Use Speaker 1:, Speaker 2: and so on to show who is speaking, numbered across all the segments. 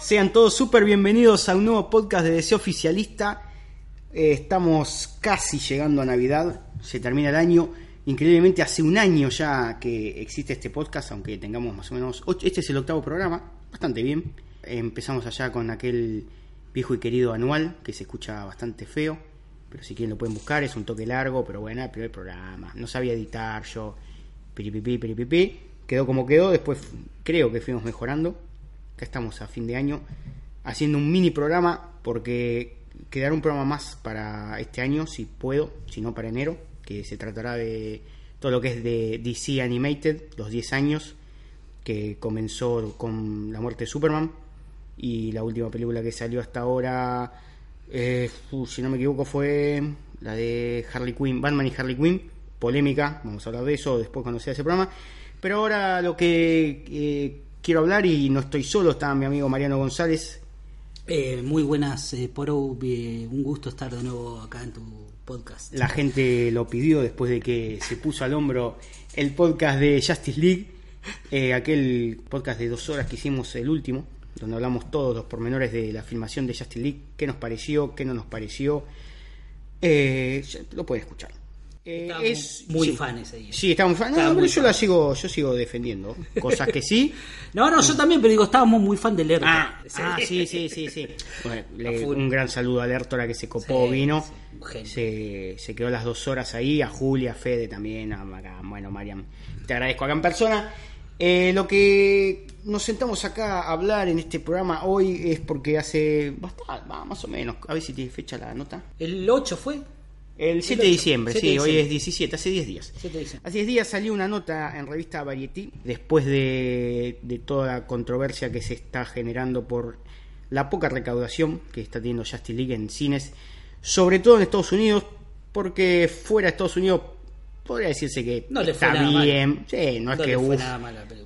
Speaker 1: Sean todos súper bienvenidos a un nuevo podcast de Deseo Oficialista. Eh, estamos casi llegando a Navidad, se termina el año. Increíblemente hace un año ya que existe este podcast, aunque tengamos más o menos... ocho- Este es el octavo programa, bastante bien. Empezamos allá con aquel viejo y querido anual, que se escucha bastante feo. Pero si quieren lo pueden buscar, es un toque largo, pero bueno, el primer programa. No sabía editar yo, piripipí, piripipí. Quedó como quedó, después creo que fuimos mejorando. Acá estamos a fin de año haciendo un mini programa porque quedará un programa más para este año, si puedo, si no para enero, que se tratará de todo lo que es de DC Animated, los 10 años, que comenzó con la muerte de Superman y la última película que salió hasta ahora, eh, si no me equivoco, fue la de Harley Quinn, Batman y Harley Quinn, polémica, vamos a hablar de eso después cuando sea ese programa. Pero ahora lo que eh, quiero hablar, y no estoy solo, está mi amigo Mariano González,
Speaker 2: Eh, muy buenas, eh, Poro. eh, un gusto estar de nuevo acá en tu podcast.
Speaker 1: La gente lo pidió después de que se puso al hombro el podcast de Justice League, aquel podcast de dos horas que hicimos el último, donde hablamos todos los pormenores de la filmación de Justice League, qué nos pareció, qué no nos pareció. Eh, lo pueden escuchar. Eh,
Speaker 2: Estábamos muy fan ese día.
Speaker 1: Sí, estamos fan. No,
Speaker 2: Estaba
Speaker 1: pero
Speaker 2: muy
Speaker 1: yo
Speaker 2: fan.
Speaker 1: la sigo, yo sigo defendiendo. Cosas que sí,
Speaker 2: No, no, yo también, pero digo, estábamos muy fan del Lerdo.
Speaker 1: Ah, ah, sí, sí, sí, sí. Bueno, le- un gran saludo a Lertora que se copó,
Speaker 2: Sí,
Speaker 1: vino.
Speaker 2: sí,
Speaker 1: se, se quedó las dos horas ahí, a Julia, a Fede también, a, a- bueno, Mariam, te agradezco acá en persona. Eh, lo que nos sentamos acá a hablar en este programa hoy es porque hace bastante, va, más o menos, a ver si tiene fecha la nota.
Speaker 2: El 8 fue.
Speaker 1: El 7 de diciembre,
Speaker 2: 7
Speaker 1: sí,
Speaker 2: de
Speaker 1: hoy es 17, hace 10 días.
Speaker 2: 7 de diciembre.
Speaker 1: Hace 10 días salió una nota en revista Variety, después de, de toda la controversia que se está generando por la poca recaudación que está teniendo Justice League en cines, sobre todo en Estados Unidos, porque fuera de Estados Unidos podría decirse que
Speaker 2: No le fue
Speaker 1: está bien, sí, no es que uf,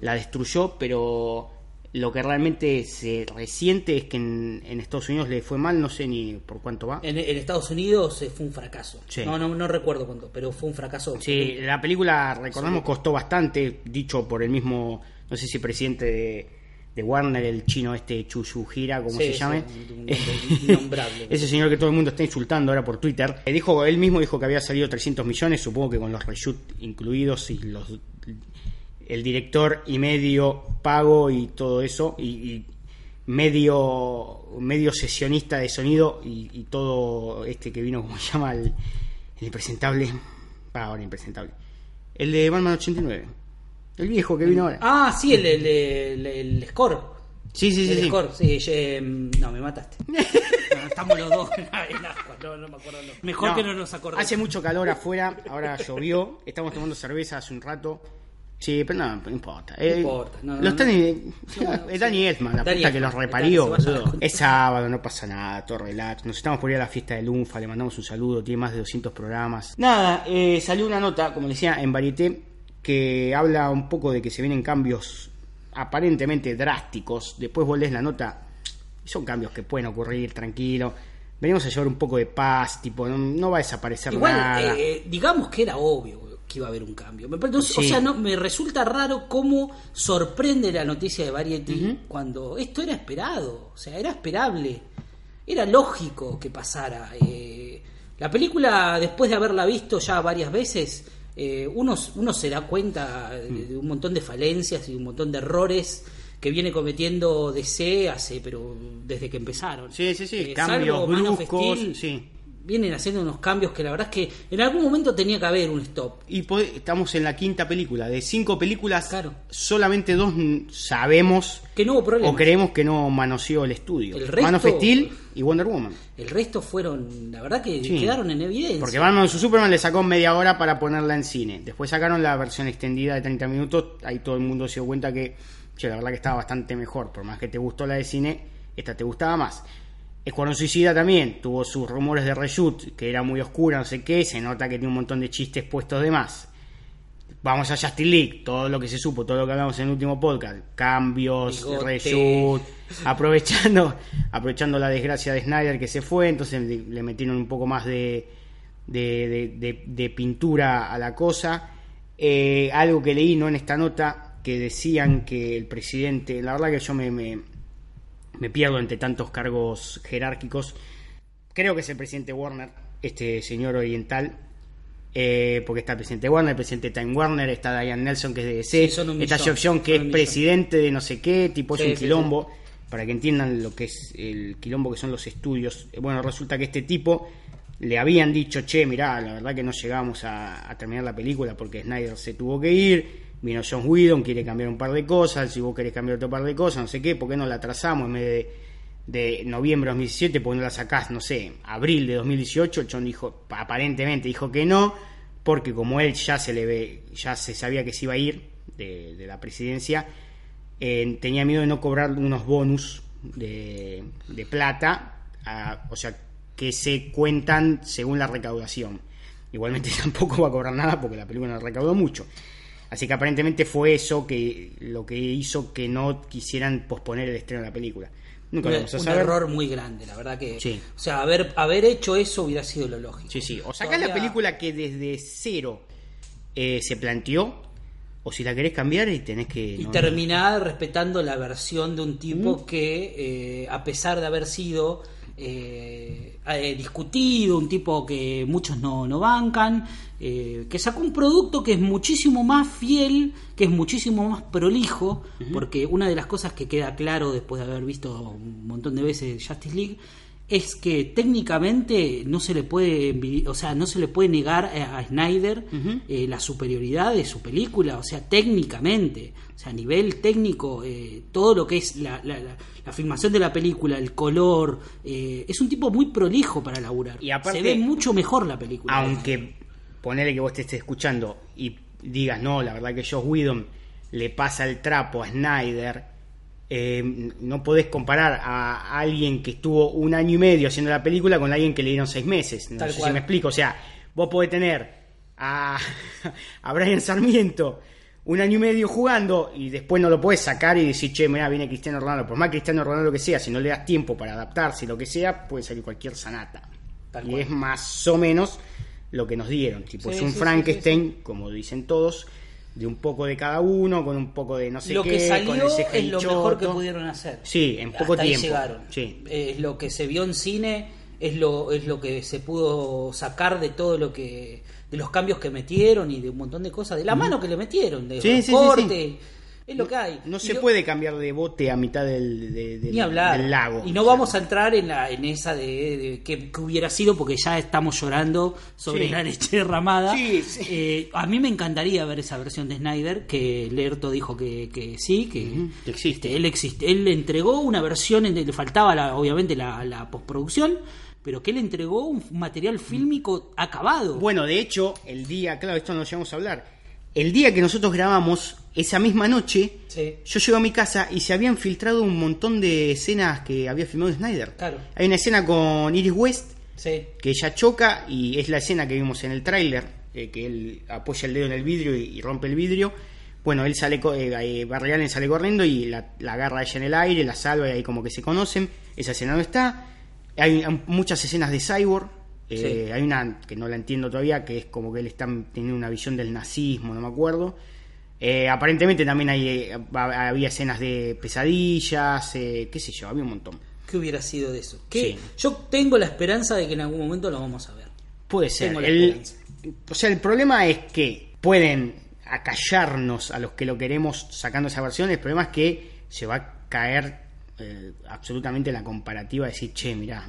Speaker 2: la
Speaker 1: destruyó, pero lo que realmente se resiente es que en, en Estados Unidos le fue mal, no sé ni por cuánto va.
Speaker 2: En, en Estados Unidos eh, fue un fracaso.
Speaker 1: Sí.
Speaker 2: No, no, no recuerdo cuánto, pero fue un fracaso.
Speaker 1: Sí, la película, recordamos, costó bastante, dicho por el mismo, no sé si presidente de, de Warner, el chino este Chuyujira, como
Speaker 2: Sí,
Speaker 1: se llame. Ese señor que todo el mundo está insultando ahora por Twitter. Eh, dijo, él mismo dijo que había salido 300 millones, supongo que con los reshoot incluidos y los el director y medio pago y todo eso, y, y medio medio sesionista de sonido y, y todo este que vino, como se llama, el, el impresentable, ah, ahora impresentable, el de Batman 89, el viejo que vino ahora.
Speaker 2: Ah, sí, el, el, el, el score.
Speaker 1: Sí, sí, sí,
Speaker 2: el
Speaker 1: sí.
Speaker 2: score, sí. ye- no, me mataste. No, estamos los dos en agua, no, no me acuerdo. no. Mejor
Speaker 1: No,
Speaker 2: que no nos acordemos.
Speaker 1: Hace mucho calor afuera, ahora llovió, estamos tomando cerveza hace un rato. Sí, pero no, no importa. Eh,
Speaker 2: importa, no,
Speaker 1: lo
Speaker 2: no,
Speaker 1: están,
Speaker 2: no.
Speaker 1: eh,
Speaker 2: No,
Speaker 1: es Dani Elfman, la
Speaker 2: Dani
Speaker 1: puta que los reparió, boludo. Es sábado, no pasa nada, todo relax. Nos estamos por ir a la fiesta de Lunfa, le mandamos un saludo, tiene más de 200 programas. Nada, eh, salió una nota, como decía, en Varieté, que habla un poco de que se vienen cambios aparentemente drásticos. Después vos lees la nota, y son cambios que pueden ocurrir, tranquilo. Venimos a llevar un poco de paz, tipo, no, no va a desaparecer
Speaker 2: Igual,
Speaker 1: nada.
Speaker 2: eh, digamos que era obvio que iba a haber un cambio. Me parece- O
Speaker 1: Sí.
Speaker 2: sea, no, me resulta raro cómo sorprende la noticia de Variety cuando esto era esperado, o sea, era esperable, era lógico que pasara. Eh, la película, después de haberla visto ya varias veces, eh, uno, uno se da cuenta de, de un montón de falencias y un montón de errores que viene cometiendo DC hace, pero desde que empezaron.
Speaker 1: Sí, sí, sí,
Speaker 2: Eh,
Speaker 1: cambios bruscos, sí.
Speaker 2: Vienen haciendo unos cambios que la verdad es que en algún momento tenía que haber un stop.
Speaker 1: Y estamos en la quinta película. De cinco películas,
Speaker 2: Claro.
Speaker 1: solamente dos sabemos
Speaker 2: Que no hubo
Speaker 1: o creemos que no manoseó el estudio.
Speaker 2: El resto-
Speaker 1: Man of Steel y Wonder Woman.
Speaker 2: El resto fueron, la verdad que
Speaker 1: Sí.
Speaker 2: quedaron en evidencia.
Speaker 1: Porque Batman vs Superman le sacó media hora para ponerla en cine. Después sacaron la versión extendida de 30 minutos. Ahí todo el mundo se dio cuenta que che, la verdad que estaba bastante mejor, por más que te gustó la de cine, esta te gustaba más. Escuadrón Suicida también tuvo sus rumores de reshoot, que era muy oscura, no sé qué, se nota que tiene un montón de chistes puestos de más. Vamos a Justin League, todo lo que se supo, todo lo que hablamos en el último podcast, cambios,
Speaker 2: Bigote.
Speaker 1: reshoot, aprovechando, aprovechando la desgracia de Snyder que se fue, entonces le, metieron un poco más de, de, de- de- de pintura a la cosa. Eh, algo que leí, no en esta nota, que decían que el presidente, la verdad que yo me, me, me pierdo entre tantos cargos jerárquicos. Creo que es el presidente Warner, este señor oriental, eh, porque está el presidente Warner, el presidente Time Warner, está Diane Nelson que es de DC,
Speaker 2: Sí,
Speaker 1: está Geoff John que es
Speaker 2: millón.
Speaker 1: presidente de no sé qué, tipo es un
Speaker 2: sí,
Speaker 1: quilombo, para que entiendan lo que es el quilombo que son los estudios. Eh, Bueno, resulta que este tipo le habían dicho, che, mirá, la verdad que no llegamos a, a terminar la película porque Snyder se tuvo que ir, vino John Whedon, quiere cambiar un par de cosas, si vos querés cambiar otro par de cosas, no sé qué, ¿por qué no la atrasamos en vez de, noviembre de 2017, por qué no la sacás, no sé, abril de 2018? El John dijo, aparentemente dijo que no, porque como él ya se le ve, ya se sabía que se iba a ir de, la presidencia, eh, tenía miedo de no cobrar unos bonus de, plata, o sea, que se cuentan según la recaudación. Igualmente tampoco va a cobrar nada porque la película no recaudó mucho. Así que aparentemente fue eso que lo que hizo que no quisieran posponer el estreno de la película. Nunca lo
Speaker 2: Un,
Speaker 1: vamos a
Speaker 2: un
Speaker 1: saber.
Speaker 2: error muy grande, la verdad que.
Speaker 1: Sí.
Speaker 2: O sea, haber, haber hecho eso hubiera sido lo lógico.
Speaker 1: Sí, sí. O sacás la
Speaker 2: Todavía-
Speaker 1: película que desde cero eh, se planteó, o si la querés cambiar y tenés que...
Speaker 2: Y
Speaker 1: no-
Speaker 2: terminar respetando la versión de un tipo que, eh, a pesar de haber sido eh, eh, discutido, un tipo que muchos no, no bancan, eh, que sacó un producto que es muchísimo más fiel, que es muchísimo más prolijo, porque una de las cosas que queda claro después de haber visto un montón de veces Justice League es que técnicamente no se le puede o sea no se le puede negar a, a Snyder eh, la superioridad de su película o sea técnicamente. O sea a nivel técnico eh, todo lo que es la, la- la- la filmación de la película el color eh, es un tipo muy prolijo para laburar.
Speaker 1: Y aparte-
Speaker 2: se ve mucho mejor la película.
Speaker 1: aunque ponele que vos te estés escuchando y digas, no, la verdad que Josh Whedon le pasa el trapo a Snyder, eh, no podés comparar a alguien que estuvo un año y medio haciendo la película con alguien que le dieron seis meses. No
Speaker 2: Tal
Speaker 1: sé
Speaker 2: cual.
Speaker 1: si me explico. O sea, vos podés tener a, a Brian Sarmiento un año y medio jugando y después no lo puedes sacar y decir, che, mira, viene Cristiano Ronaldo. Por más Cristiano Ronaldo lo que sea, si no le das tiempo para adaptarse, lo que sea, puede salir cualquier sanata.
Speaker 2: Tal
Speaker 1: y
Speaker 2: cual.
Speaker 1: es más o menos lo que nos dieron. Tipo,
Speaker 2: Sí,
Speaker 1: es un
Speaker 2: sí, sí,
Speaker 1: Frankenstein, como dicen todos, de un poco de cada uno, con un poco de no sé
Speaker 2: lo
Speaker 1: qué,
Speaker 2: que salió
Speaker 1: con CGI
Speaker 2: es lo mejor que pudieron hacer
Speaker 1: Sí, en poco
Speaker 2: Hasta ahí
Speaker 1: tiempo.
Speaker 2: llegaron
Speaker 1: Sí.
Speaker 2: es lo que se vio en cine es lo es lo que se pudo sacar de todo lo que de los cambios que metieron y de un montón de cosas de la mano que le metieron de
Speaker 1: Sí,
Speaker 2: los
Speaker 1: sí, sí,
Speaker 2: cortes es lo que hay
Speaker 1: No
Speaker 2: Y
Speaker 1: se puede cambiar de bote a mitad del, de- del-
Speaker 2: ni hablar
Speaker 1: del lago.
Speaker 2: y no vamos a entrar en la en esa de, de que, que hubiera sido porque ya estamos llorando sobre
Speaker 1: Sí.
Speaker 2: la leche derramada
Speaker 1: Sí, sí.
Speaker 2: Eh, a mí me encantaría ver esa versión de Snyder que Lerto dijo que, que sí que
Speaker 1: que existe.
Speaker 2: este, él existe él entregó una versión en le faltaba la, obviamente la, la postproducción pero que él entregó un material fílmico acabado
Speaker 1: Bueno, de hecho, el día, claro, esto no lo llegamos a hablar. El día que nosotros grabamos, esa misma noche,
Speaker 2: Sí.
Speaker 1: yo llego a mi casa y se habían filtrado un montón de escenas que había filmado Snyder.
Speaker 2: Claro.
Speaker 1: Hay una escena con Iris West
Speaker 2: sí
Speaker 1: que ella choca y es la escena que vimos en el tráiler, eh, que él apoya el dedo en el vidrio y, y rompe el vidrio. Bueno, él sale, eh, Barry Allen sale corriendo y la, la agarra a ella en el aire, la salva y ahí como que se conocen. Esa escena no está. Hay muchas escenas de Cyborg. Eh,
Speaker 2: Sí.
Speaker 1: Hay una que no la entiendo todavía, que es como que él está teniendo una visión del nazismo, no me acuerdo. Eh, aparentemente también hay, eh, había escenas de pesadillas, eh, qué sé yo, había un montón.
Speaker 2: ¿Qué hubiera sido de eso?
Speaker 1: Sí.
Speaker 2: Yo tengo la esperanza de que en algún momento lo vamos a ver.
Speaker 1: Puede ser.
Speaker 2: Tengo la
Speaker 1: El-
Speaker 2: esperanza.
Speaker 1: o sea, el problema es que pueden acallarnos a los que lo queremos sacando esa versión. El problema es que se va a caer eh, absolutamente la comparativa de decir, che, mirá,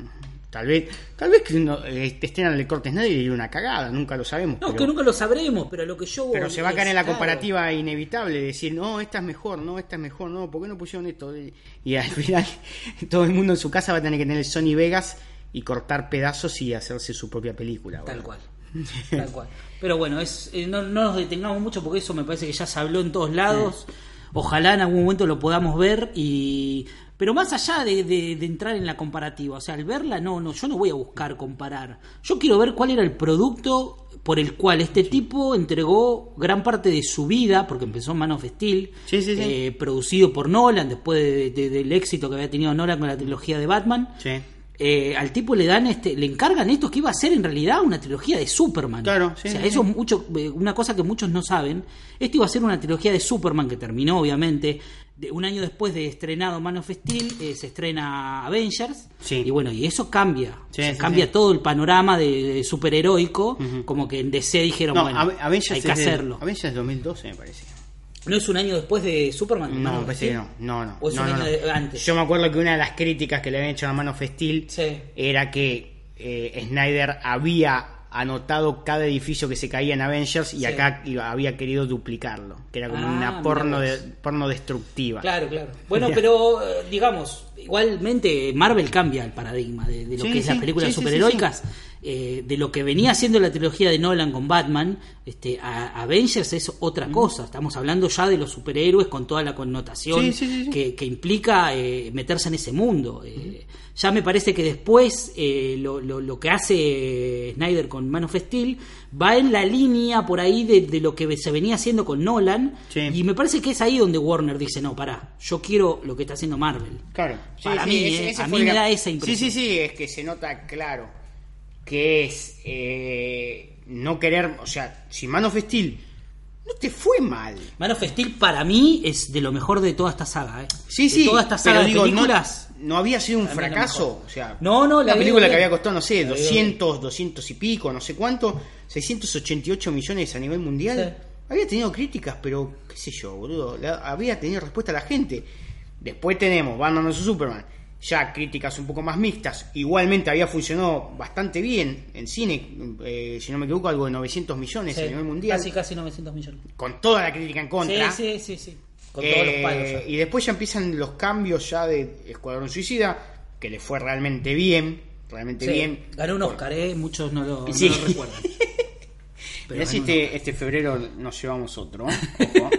Speaker 1: tal vez, tal vez que uno, eh, estrenan el corte Snyder y una cagada, nunca lo sabemos.
Speaker 2: No,
Speaker 1: pero,
Speaker 2: que nunca lo sabremos, pero lo que yo
Speaker 1: pero se va a caer en la
Speaker 2: claro,
Speaker 1: comparativa inevitable de decir, no, esta es mejor, no, esta es mejor, no, ¿por qué no pusieron esto? Y al final todo el mundo en su casa va a tener que tener el Sony Vegas y cortar pedazos y hacerse su propia película.
Speaker 2: Tal cual. Tal cual. Pero bueno, es, eh, no, no nos detengamos mucho porque eso me parece que ya se habló en todos lados. Ojalá en algún momento lo podamos ver y... Pero más allá de, de- de entrar en la comparativa, o sea, al verla, no, no, yo no voy a buscar comparar. Yo quiero ver cuál era el producto por el cual este tipo entregó gran parte de su vida, porque empezó en Man of Steel,
Speaker 1: Sí, sí, sí.
Speaker 2: eh, producido por Nolan, después de- de- del éxito que había tenido Nolan con la trilogía de Batman. Eh, al tipo le dan este, le encargan esto que iba a ser en realidad una trilogía de Superman.
Speaker 1: Claro, sí,
Speaker 2: o sea,
Speaker 1: sí,
Speaker 2: eso
Speaker 1: sí.
Speaker 2: es mucho, eh, una cosa que muchos no saben. Esto iba a ser una trilogía de Superman que terminó, obviamente. De- un año después de estrenado Man of Steel, eh, se estrena Avengers.
Speaker 1: Sí.
Speaker 2: Y bueno, y eso cambia.
Speaker 1: Sí,
Speaker 2: O sea,
Speaker 1: sí,
Speaker 2: cambia todo el panorama de, de superheroico. Como que en DC dijeron,
Speaker 1: No,
Speaker 2: bueno,
Speaker 1: Ave- Avengers
Speaker 2: hay que hacerlo.
Speaker 1: Avengers 2012 me parece.
Speaker 2: ¿No es un año después de Superman? Man
Speaker 1: No, parece que no. No, no.
Speaker 2: ¿O es
Speaker 1: no,
Speaker 2: un
Speaker 1: no,
Speaker 2: año
Speaker 1: no.
Speaker 2: antes?
Speaker 1: Yo me acuerdo que una de las críticas que le habían hecho a Man of Steel era que eh, Snyder había anotado cada edificio que se caía en Avengers y
Speaker 2: Sí.
Speaker 1: acá iba- había querido duplicarlo, que era como
Speaker 2: Ah,
Speaker 1: una porno, de, porno destructiva.
Speaker 2: Claro, claro. Bueno, pero eh, digamos, igualmente Marvel cambia el paradigma de, de lo
Speaker 1: Sí,
Speaker 2: que es
Speaker 1: sí,
Speaker 2: las películas superheroicas. Eh, de lo que venía haciendo la trilogía de Nolan con Batman, este, a- Avengers es otra cosa. Estamos hablando ya de los superhéroes con toda la connotación
Speaker 1: Sí, sí, sí, sí.
Speaker 2: Que, que implica eh, meterse en ese mundo. Eh, Ya me parece que después eh, lo, lo- lo que hace Snyder con Man of Steel va en la línea por ahí de, de lo que se venía haciendo con Nolan. Y me parece que es ahí donde Warner dice, no, pará, yo quiero lo que está haciendo Marvel.
Speaker 1: Claro,
Speaker 2: Para mí, eh, a mí me
Speaker 1: el-
Speaker 2: da esa impresión.
Speaker 1: Sí, sí, sí, es que se nota claro que es eh, no querer, o sea, si Man of Steel no te fue mal.
Speaker 2: Man of Steel para mí es de lo mejor de toda esta saga. ¿eh?
Speaker 1: Sí,
Speaker 2: de
Speaker 1: sí,
Speaker 2: toda esta saga
Speaker 1: pero
Speaker 2: de
Speaker 1: digo, no,
Speaker 2: películas.
Speaker 1: no había sido un fracaso, o sea,
Speaker 2: No, no, la
Speaker 1: la película que había costado, no sé,
Speaker 2: La veo
Speaker 1: 200, 200 y pico, no sé cuánto, 688 millones a nivel mundial.
Speaker 2: Sí.
Speaker 1: Había tenido críticas, pero qué sé yo, boludo, la- había tenido respuesta a la gente. Después tenemos Batman vs Superman, ya críticas un poco más mixtas. Igualmente había funcionado bastante bien en cine, eh, si no me equivoco, algo de 900 millones
Speaker 2: Sí,
Speaker 1: a nivel mundial,
Speaker 2: Casi, casi 900 millones.
Speaker 1: con toda la crítica en contra.
Speaker 2: Sí, sí, sí, sí. Con todos los palos. ya.
Speaker 1: Y después ya empiezan los cambios ya de Escuadrón Suicida, que le fue realmente bien, realmente
Speaker 2: Sí,
Speaker 1: bien.
Speaker 2: Ganó un Oscar, ¿eh? Muchos no lo, no
Speaker 1: Sí.
Speaker 2: lo recuerdan.
Speaker 1: Mirá si este, este febrero nos llevamos otro. ¿eh? Ojo.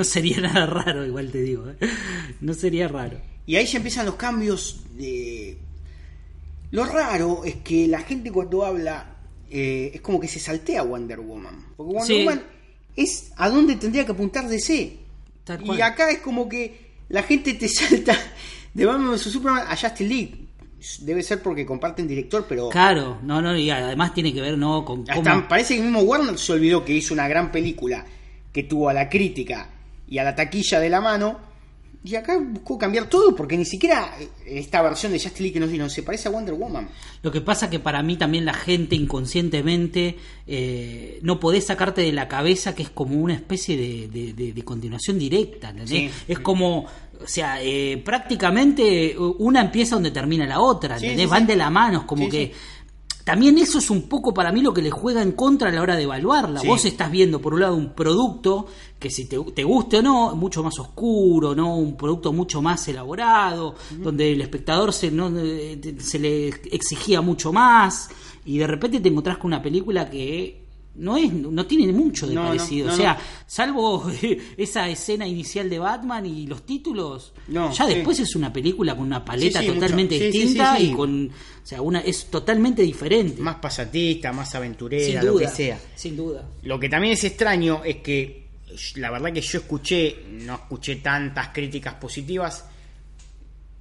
Speaker 2: No sería nada raro, igual te digo. ¿eh? No sería raro.
Speaker 1: y ahí ya empiezan los cambios de... Lo raro es que la gente cuando habla eh, es como que se saltea Wonder Woman. Porque Wonder
Speaker 2: Sí.
Speaker 1: Woman es a dónde tendría que apuntar DC.
Speaker 2: Tal
Speaker 1: Y acá es como que la gente te salta de Batman vs Superman a Justice League. Debe ser porque comparten director, pero
Speaker 2: Claro, no, no, y además tiene que ver, ¿no? Con cómo...
Speaker 1: hasta parece que mismo Warner se olvidó que hizo una gran película que tuvo a la crítica y a la taquilla de la mano. Y acá buscó cambiar todo porque ni siquiera eh, esta versión de Justice League que nos dieron se parece a Wonder Woman.
Speaker 2: Lo que pasa que para mí también la gente inconscientemente eh, no podés sacarte de la cabeza que es como una especie de, de- de- de continuación directa, ¿entendés?
Speaker 1: Sí.
Speaker 2: Es como, o sea, eh, prácticamente una empieza donde termina la otra,
Speaker 1: Sí,
Speaker 2: Van de la mano, es como que... También eso es un poco para mí lo que le juega en contra a la hora de evaluarla. Vos estás viendo por un lado un producto que si te, te guste o no, mucho más oscuro, no un producto mucho más elaborado, donde el espectador se, no, eh, se le exigía mucho más y de repente te encontrás con una película que no es no tiene mucho de
Speaker 1: No,
Speaker 2: parecido.
Speaker 1: no,
Speaker 2: o sea, salvo esa escena inicial de Batman y los títulos, ya
Speaker 1: sí.
Speaker 2: después es una película con una paleta
Speaker 1: Sí, sí, mucho.
Speaker 2: totalmente distinta y con o sea, una es totalmente diferente.
Speaker 1: Más pasatista, más aventurera,
Speaker 2: duda,
Speaker 1: lo que sea.
Speaker 2: sin duda.
Speaker 1: Lo que también es extraño es que la verdad que yo escuché, no escuché tantas críticas positivas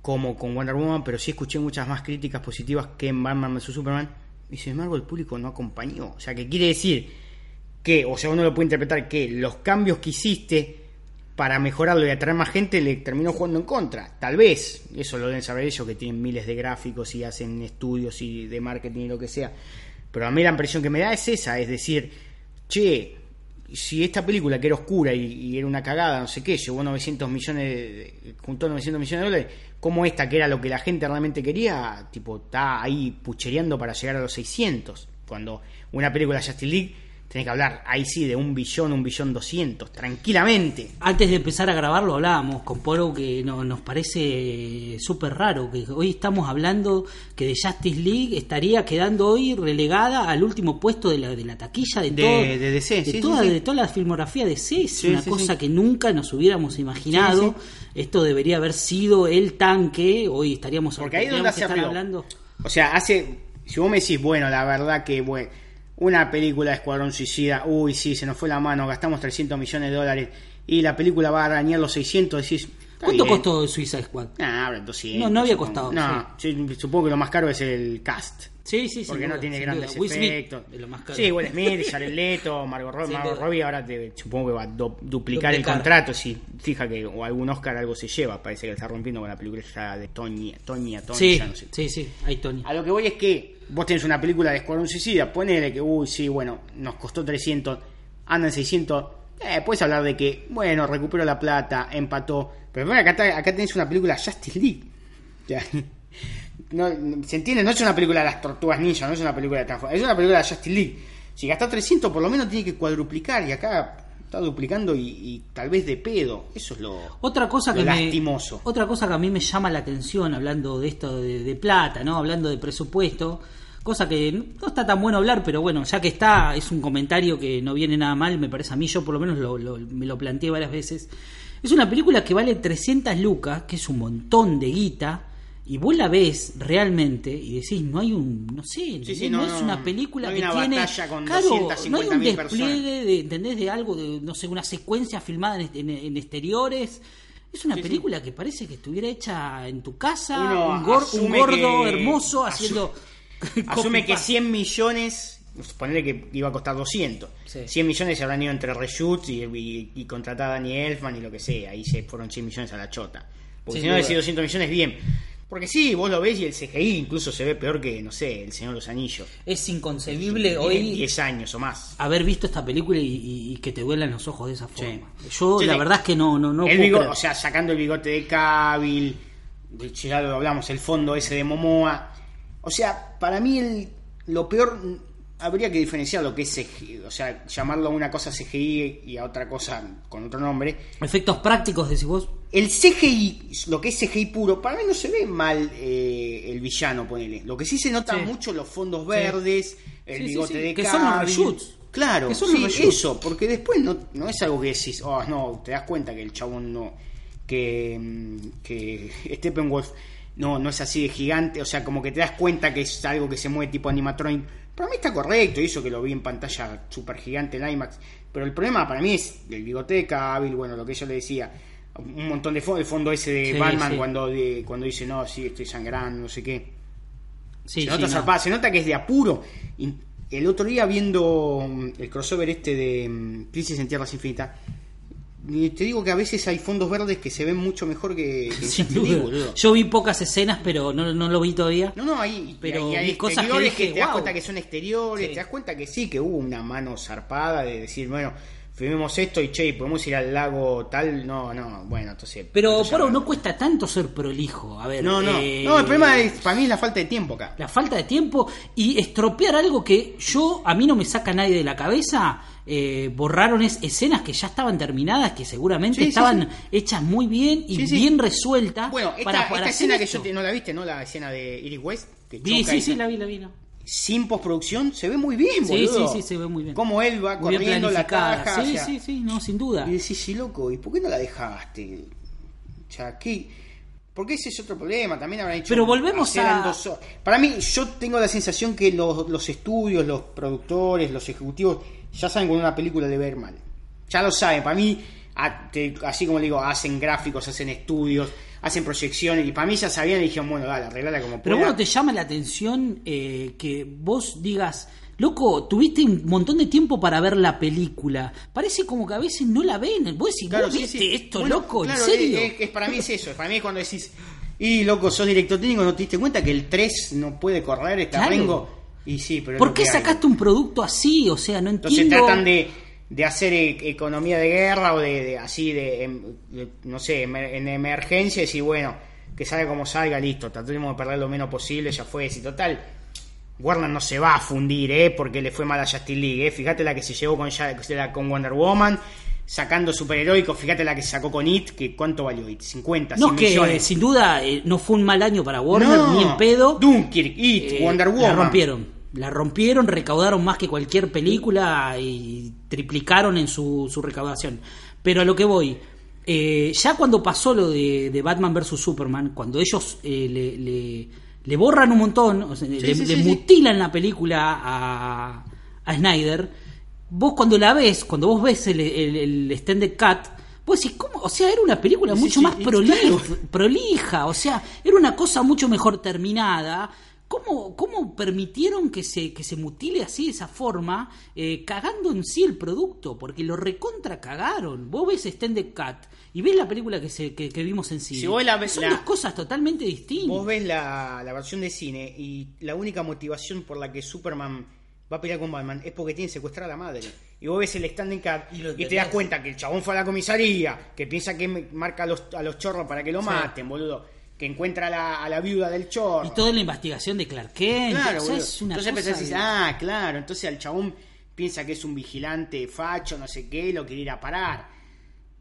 Speaker 1: como con Wonder Woman, pero sí escuché muchas más críticas positivas que en Batman vs Superman. Y sin embargo el público no acompañó. O sea, que quiere decir que, o sea, uno lo puede interpretar que los cambios que hiciste para mejorarlo y atraer más gente le terminó jugando en contra. Tal vez, eso lo deben saber ellos que tienen miles de gráficos y hacen estudios y de marketing y lo que sea. Pero a mí la impresión que me da es esa, es decir, che, si esta película que era oscura y, era una cagada, no sé qué, llevó 900 millones, juntó 900 millones de dólares, como esta que era lo que la gente realmente quería, tipo, está ahí puchereando para llegar a los 600, cuando una película Justice League tenés que hablar ahí sí de un billón, un billón doscientos, tranquilamente.
Speaker 2: Antes de empezar a grabarlo hablábamos con Poro que no, nos parece súper raro que hoy estamos hablando que de Justice League estaría quedando hoy relegada al último puesto de la, de la taquilla de,
Speaker 1: De-
Speaker 2: todo-
Speaker 1: de DC,
Speaker 2: de
Speaker 1: sí,
Speaker 2: toda,
Speaker 1: sí.
Speaker 2: de toda la filmografía de DC. Es una cosa que nunca nos hubiéramos imaginado. Esto debería haber sido el tanque. Hoy estaríamos
Speaker 1: Porque ahí es donde ruido.
Speaker 2: hablando.
Speaker 1: O sea, hace. Si vos me decís, bueno, la verdad que, bueno, una película de Escuadrón Suicida, uy, sí, se nos fue la mano, gastamos 300 millones de dólares y la película va a arañar los 600, decís.
Speaker 2: ¿Cuánto
Speaker 1: bien.
Speaker 2: costó Suicide Squad?
Speaker 1: Ah, ahora 200.
Speaker 2: No, no había
Speaker 1: supongo.
Speaker 2: costado,
Speaker 1: No, sí, supongo que lo más caro es el cast.
Speaker 2: Sí, sí, sí.
Speaker 1: Porque no tiene grandes efectos.
Speaker 2: lo más caro.
Speaker 1: Sí, Will Smith, Jared Leto, Margot Robbie. Margot
Speaker 2: duda.
Speaker 1: Robbie ahora te- supongo que va a do- duplicar, el contrato. Si fija que o algún Oscar algo se lleva, parece que está rompiendo con la película de Toña, Toña, Toña,
Speaker 2: Sí,
Speaker 1: ya no sé.
Speaker 2: sí, sí, ahí Tony.
Speaker 1: A lo que voy es que vos tenés una película de Escuadrón Suicida, ponele que, uy, sí, bueno, nos costó 300, andan 600. Eh, puedes hablar de que, bueno, recuperó la plata, empató. Pero bueno, acá, tenés una película Justice League. Ya. ¿Se entiende? No es una película de las tortugas ninja, no es una película de Transformers, es una película de Justice League. Si gastás 300, por lo menos tiene que cuadruplicar y acá está duplicando y, y tal vez de pedo. Eso es lo,
Speaker 2: Otra cosa
Speaker 1: lo
Speaker 2: que me,
Speaker 1: lastimoso.
Speaker 2: otra cosa que a mí me llama la atención hablando de esto de, de plata, ¿no? Hablando de presupuesto, cosa que no está tan bueno hablar, pero bueno, ya que está, es un comentario que no viene nada mal, me parece a mí, yo por lo menos lo- lo- me lo planteé varias veces. Es una película que vale 300 lucas, que es un montón de guita, y vos la ves realmente y decís, no hay un, no sé,
Speaker 1: Sí, sí,
Speaker 2: no,
Speaker 1: no,
Speaker 2: es una película
Speaker 1: no hay
Speaker 2: que
Speaker 1: una
Speaker 2: tiene,
Speaker 1: batalla con
Speaker 2: claro, no hay
Speaker 1: 250.000
Speaker 2: un
Speaker 1: personas.
Speaker 2: despliegue de, ¿entendés? De algo, de, no sé, una secuencia filmada en, en- en exteriores. Es una
Speaker 1: Sí,
Speaker 2: película que parece que estuviera hecha en tu casa, un, gor- un gordo
Speaker 1: que-
Speaker 2: hermoso haciendo...
Speaker 1: Asume que
Speaker 2: copy-paste.
Speaker 1: 100 millones, ponerle que iba a costar 200.
Speaker 2: Sí.
Speaker 1: 100 millones se habrán ido entre reshoots y, y, y contratar a Danny Elfman y lo que sea. Ahí se fueron 100 millones a la chota. Porque
Speaker 2: Sin
Speaker 1: si no decís 200 millones, bien. Porque sí, vos lo ves y el CGI incluso se ve peor que, no sé, El Señor de los Anillos.
Speaker 2: Es inconcebible hoy
Speaker 1: 10 años o más.
Speaker 2: haber visto esta película y, y- y que te duelan los ojos de esa forma. Yo
Speaker 1: Sí,
Speaker 2: la
Speaker 1: sí.
Speaker 2: verdad es que no, no, no
Speaker 1: el
Speaker 2: puedo
Speaker 1: bigo-
Speaker 2: creer.
Speaker 1: o sea, sacando el bigote de Cavill, de- ya lo hablamos, el fondo ese de Momoa. O sea, para mí el, lo peor habría que diferenciar lo que es CGI, o sea, llamarlo a una cosa CGI y a otra cosa con otro nombre.
Speaker 2: Efectos prácticos, decís vos.
Speaker 1: El CGI, lo que es CGI puro, para mí no se ve mal eh, el villano, ponele. Lo que sí se nota
Speaker 2: Sí.
Speaker 1: mucho los fondos verdes, el
Speaker 2: Sí,
Speaker 1: bigote de
Speaker 2: que son los reshoots.
Speaker 1: Claro,
Speaker 2: Que son los
Speaker 1: eso, porque después no, no es algo que decís, oh, no, te das cuenta que el chabón no, que, mm, que Steppenwolf no, no es así de gigante, o sea, como que te das cuenta que es algo que se mueve tipo animatronic. Para mí está correcto, eso que lo vi en pantalla super gigante en IMAX. Pero el problema para mí es el bigote de Cavill, bueno, lo que yo le decía, un montón de fondo, el fondo ese de
Speaker 2: Sí,
Speaker 1: Batman
Speaker 2: sí.
Speaker 1: cuando de, cuando dice, no, sí, estoy sangrando, no sé qué.
Speaker 2: Sí,
Speaker 1: se nota
Speaker 2: no.
Speaker 1: zarpada, se nota que es de apuro. Y el otro día viendo mm, el crossover este de mm, Crisis en Tierras Infinitas, te digo que a veces hay fondos verdes que se ven mucho mejor que, que
Speaker 2: Sin duda. Yo vi pocas escenas, pero no, no lo vi todavía.
Speaker 1: No, no, hay,
Speaker 2: Pero
Speaker 1: hay,
Speaker 2: cosas que
Speaker 1: que, te das cuenta que son exteriores,
Speaker 2: Sí.
Speaker 1: te das cuenta que sí, que hubo una mano zarpada de decir, bueno, filmemos esto y che, podemos ir al lago tal, no, no, bueno, entonces...
Speaker 2: Pero Poro, no cuesta tanto ser prolijo. A ver,
Speaker 1: No, no,
Speaker 2: eh,
Speaker 1: no, el problema es, para mí es la falta de tiempo acá.
Speaker 2: la falta de tiempo y estropear algo que yo a mí no me saca nadie de la cabeza eh, borraron es, escenas que ya estaban terminadas que seguramente
Speaker 1: Sí, sí,
Speaker 2: estaban
Speaker 1: sí.
Speaker 2: hechas muy bien y
Speaker 1: Sí, sí.
Speaker 2: bien resueltas
Speaker 1: Bueno, esta,
Speaker 2: para, para
Speaker 1: esta
Speaker 2: hacer
Speaker 1: escena que yo te- no la viste, ¿no? La escena de Iris West. Que
Speaker 2: Sí, sí, sí, la vi, la vi. no.
Speaker 1: Sin postproducción se ve muy bien,
Speaker 2: Sí,
Speaker 1: boludo.
Speaker 2: sí, sí, se ve muy bien.
Speaker 1: Como él va
Speaker 2: Muy
Speaker 1: corriendo la caja.
Speaker 2: Sí,
Speaker 1: o sea,
Speaker 2: sí, sí, no, sin duda.
Speaker 1: Y decís, sí, loco, ¿y por qué no la dejaste? O sea, ¿qué? Porque ese es otro problema, también habrán hecho...
Speaker 2: Pero volvemos a-
Speaker 1: dos. Para mí, yo tengo la sensación que los, los estudios, los productores, los ejecutivos, ya saben cuando una película le ver mal. Ya lo saben, para mí, así como le digo, hacen gráficos, hacen estudios, hacen proyecciones, y para mí ya sabían y dijeron, bueno, dale, arreglala como
Speaker 2: Pero bueno, te llama la atención eh, que vos digas, loco, tuviste un montón de tiempo para ver la película. Parece como que a veces no la ven. Vos decís,
Speaker 1: Claro,
Speaker 2: ¿vos
Speaker 1: sí,
Speaker 2: viste
Speaker 1: sí.
Speaker 2: esto,
Speaker 1: Bueno,
Speaker 2: loco?
Speaker 1: claro,
Speaker 2: ¿En serio?
Speaker 1: Es, es- para mí es eso. Para mí es cuando decís, y loco, sos director técnico, no te diste cuenta que el 3 no puede correr, está
Speaker 2: Claro.
Speaker 1: Rengo. Y sí, pero es
Speaker 2: ¿Por qué
Speaker 1: hay.
Speaker 2: sacaste un producto así? O sea, no
Speaker 1: Entonces
Speaker 2: entiendo.
Speaker 1: tratan de, de hacer e- economía de guerra o de, de así, de, em- de, no sé, en emergencia, y decir, bueno, que salga como salga, listo, tratemos de perder lo menos posible, ya fue, si total. Warner no se va a fundir, ¿eh? Porque le fue mal a Justice League, ¿eh? Fíjate la que se llevó con, con Wonder Woman, sacando superheroicos, fíjate la que se sacó con It, que ¿cuánto valió It? 50,
Speaker 2: No,
Speaker 1: 100
Speaker 2: que
Speaker 1: millones.
Speaker 2: sin duda eh, no fue un mal año para Warner,
Speaker 1: No,
Speaker 2: ni en pedo.
Speaker 1: Dunkirk, It,
Speaker 2: Eh,
Speaker 1: Wonder
Speaker 2: La
Speaker 1: Woman.
Speaker 2: rompieron. La rompieron, recaudaron más que cualquier película y triplicaron en su, su recaudación. Pero a lo que voy, eh, ya cuando pasó lo de, de Batman vs. Superman, cuando ellos eh, le, le- le borran un montón, o sea, le,
Speaker 1: sí,
Speaker 2: le
Speaker 1: sí, sí.
Speaker 2: mutilan la película a, a Snyder, vos cuando la ves, cuando vos ves el, el, el extended cut, vos decís, ¿cómo? O sea, era una película mucho más prolija, prolija, o sea, era una cosa mucho mejor terminada. ¿Cómo, cómo permitieron que se, que se mutile así de esa forma, eh, cagando en sí el producto? Porque lo recontra cagaron. Vos ves Extended Cut y ves la película que, se, que, que vimos en cine.
Speaker 1: Si vos la ves-
Speaker 2: Son
Speaker 1: la-
Speaker 2: dos cosas totalmente distintas.
Speaker 1: Vos ves la, la versión de cine y la única motivación por la que Superman va a pelear con Batman es porque tiene secuestrada a la madre. Y vos ves el standing cat
Speaker 2: Y
Speaker 1: te das cuenta que el chabón fue a la comisaría, que piensa que marca a los, a los chorros para que lo maten, boludo. Que encuentra a la, a la viuda del chorro.
Speaker 2: Y toda la investigación de Clark Kent.
Speaker 1: Claro,
Speaker 2: o sea,
Speaker 1: boludo.
Speaker 2: es una
Speaker 1: Entonces empezás a decir,
Speaker 2: de-
Speaker 1: ah, claro, entonces al chabón piensa que es un vigilante facho, no sé qué, lo quiere ir a parar.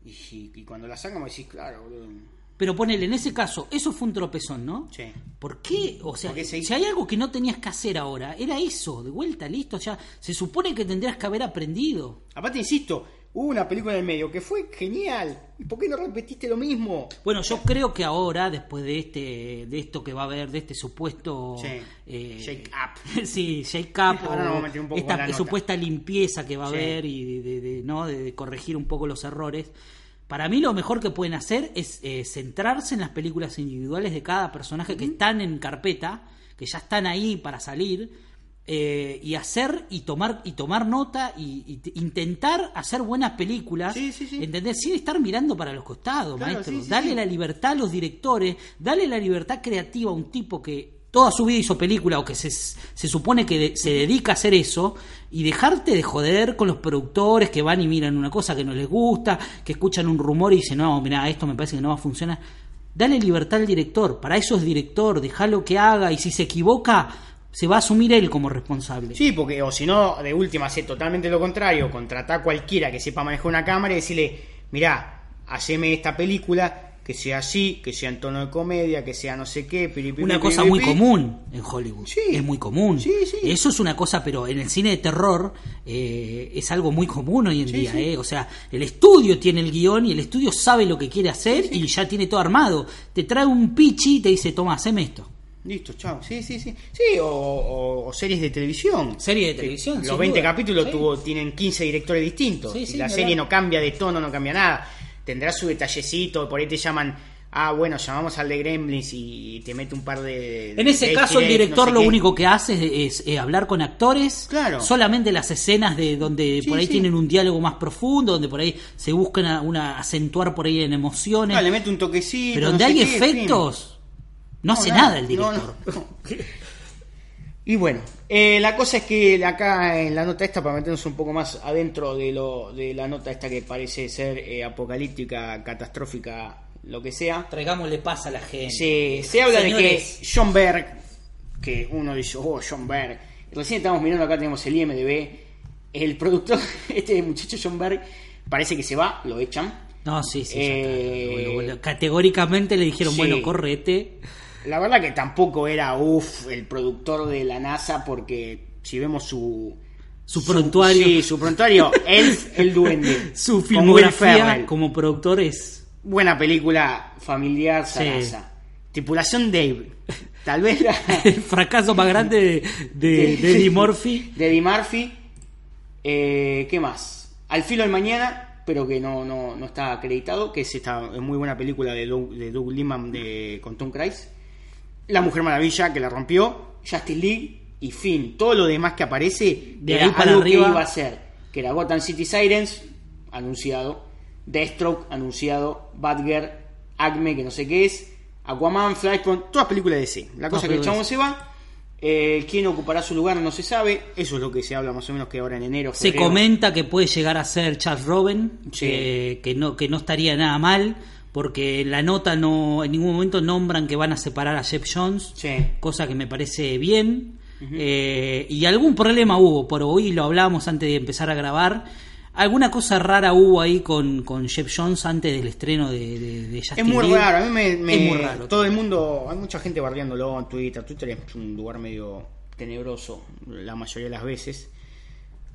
Speaker 1: Y, y- y cuando la sacamos decís, claro, boludo.
Speaker 2: Pero ponele, en ese caso, eso fue un tropezón, ¿no?
Speaker 1: Sí.
Speaker 2: ¿Por qué? O sea,
Speaker 1: se-
Speaker 2: si hay algo que no tenías que hacer ahora, era eso, de vuelta, listo, ya. Se supone que tendrías que haber aprendido.
Speaker 1: Aparte, insisto, hubo una película en el medio que fue genial. ¿Y por qué no repetiste lo mismo?
Speaker 2: Bueno, yo creo que ahora, después de este, de esto que va a haber, de este supuesto
Speaker 1: Sí.
Speaker 2: eh,
Speaker 1: Shake up.
Speaker 2: sí, shake up,
Speaker 1: Ahora nos
Speaker 2: o
Speaker 1: vamos a meter un poco
Speaker 2: esta supuesta limpieza que va a
Speaker 1: Sí.
Speaker 2: haber y de, de- de- ¿no? de, de corregir un poco los errores. Para mí lo mejor que pueden hacer es eh, centrarse en las películas individuales de cada personaje que están en carpeta, que ya están ahí para salir, eh, y hacer y tomar y tomar nota y, y intentar hacer buenas películas,
Speaker 1: Sí, sí, sí.
Speaker 2: ¿entendés? Sin estar mirando para los costados,
Speaker 1: Claro,
Speaker 2: maestro. dale la libertad a los directores, dale la libertad creativa a un tipo que toda su vida hizo película o que se, se supone que de- se dedica a hacer eso y dejarte de joder con los productores que van y miran una cosa que no les gusta, que escuchan un rumor y dicen, no, mira, esto me parece que no va a funcionar. Dale libertad al director, para eso es director, déjalo que haga y si se equivoca, se va a asumir él como responsable.
Speaker 1: Sí, porque, o si no, de última, hacer totalmente lo contrario, contratar a cualquiera que sepa manejar una cámara y decirle, mirá, haceme esta película que sea así, que sea en tono de comedia, que sea no sé qué, piripi,
Speaker 2: Una cosa muy común en Hollywood.
Speaker 1: Sí.
Speaker 2: Es muy común.
Speaker 1: Sí, sí.
Speaker 2: Eso es una cosa, pero en el cine de terror eh, es algo muy común hoy en día. eh. O sea, el estudio tiene el guion y el estudio sabe lo que quiere hacer y ya tiene todo armado. Te trae un pichi y te dice, toma, haceme esto.
Speaker 1: Listo, chao. Sí, sí, sí. Sí, o, o- o series de televisión.
Speaker 2: Serie de televisión,
Speaker 1: Los
Speaker 2: sin
Speaker 1: 20
Speaker 2: duda.
Speaker 1: capítulos
Speaker 2: Sí.
Speaker 1: tuvo, tienen 15 directores distintos.
Speaker 2: Sí,
Speaker 1: y
Speaker 2: sí,
Speaker 1: la serie no cambia de tono, no cambia nada. Tendrá su detallecito, por ahí te llaman. Ah, bueno, llamamos al de Gremlins y te mete un par de.
Speaker 2: En ese
Speaker 1: de
Speaker 2: caso, el director
Speaker 1: no sé
Speaker 2: lo
Speaker 1: qué.
Speaker 2: único que hace es, es, eh, hablar con actores.
Speaker 1: Claro.
Speaker 2: Solamente las escenas de donde
Speaker 1: Sí,
Speaker 2: por ahí
Speaker 1: sí.
Speaker 2: tienen un diálogo más profundo, donde por ahí se buscan a- una, acentuar por ahí en emociones.
Speaker 1: Ah, le mete un toquecito.
Speaker 2: pero
Speaker 1: no
Speaker 2: donde hay
Speaker 1: qué,
Speaker 2: efectos, no, hace nada, el director.
Speaker 1: no. Y bueno, eh, la cosa es que acá en la nota esta, para meternos un poco más adentro de, lo, de la nota esta que parece ser eh, apocalíptica, catastrófica, lo que sea,
Speaker 2: Traigámosle paz a la gente.
Speaker 1: se, se habla
Speaker 2: Señores,
Speaker 1: de que John Berg, que uno dice, oh, John Berg, recién estamos mirando acá, tenemos el IMDB, el productor, este muchacho John Berg, parece que se va, lo echan.
Speaker 2: No, sí, sí. ya está.
Speaker 1: Eh,
Speaker 2: categóricamente le dijeron,
Speaker 1: sí.
Speaker 2: bueno, correte.
Speaker 1: La verdad que tampoco era, uff, el productor de la NASA, porque si vemos su...
Speaker 2: Su prontuario.
Speaker 1: Sí, su prontuario, Elf, el duende.
Speaker 2: Su filmografía como productor es.
Speaker 1: Buena película familiar, Sarasa. Tripulación Dave. Tal vez la...
Speaker 2: el fracaso más grande de, de, de Eddie Murphy.
Speaker 1: De Eddie Murphy. Eh, ¿Qué más? Al filo del mañana, pero que no, no, no está acreditado, que es esta es muy buena película de Doug, de Doug Liman de, con Tom Cruise. La Mujer Maravilla, que la rompió. Justice League y fin. Todo lo demás que aparece
Speaker 2: De
Speaker 1: era
Speaker 2: ahí para
Speaker 1: algo
Speaker 2: arriba.
Speaker 1: que iba a ser. Que era Gotham City Sirens, anunciado. Deathstroke, anunciado. Batgirl, Acme, que no sé qué es. Aquaman, Flashpoint, todas películas de DC. La cosa que el chabón se va. Eh, ¿Quién ocupará su lugar? No se sabe. Eso es lo que se habla más o menos que ahora en enero.
Speaker 2: Se comenta que puede llegar a ser Charles Robin,
Speaker 1: Sí.
Speaker 2: que no, que no estaría nada mal, porque en la nota no en ningún momento nombran que van a separar a Jeff Jones,
Speaker 1: Sí.
Speaker 2: cosa que me parece bien. Eh, y algún problema hubo, por hoy lo hablábamos antes de empezar a grabar. Alguna cosa rara hubo ahí con, con Jeff Jones antes del estreno de, de, de
Speaker 1: Es muy raro, a mí me, me-
Speaker 2: Es muy raro.
Speaker 1: Todo el mundo, hay mucha gente bardeándolo en Twitter. Twitter es un lugar medio tenebroso la mayoría de las veces.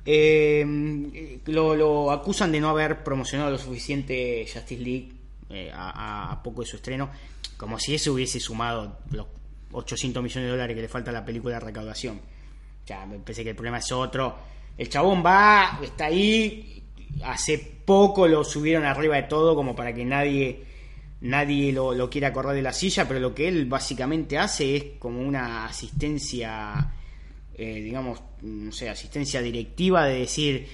Speaker 1: Eh, lo, lo acusan de no haber promocionado lo suficiente Justice League eh, a, a- poco de su estreno, como si eso hubiese sumado los 800 millones de dólares que le falta a la película de recaudación. Ya, me parece que el problema es otro. El chabón va, está ahí. Hace poco lo subieron arriba de todo, como para que nadie, nadie lo, lo quiera correr de la silla. Pero lo que él básicamente hace es como una asistencia, eh, digamos, no sé, asistencia directiva de decir,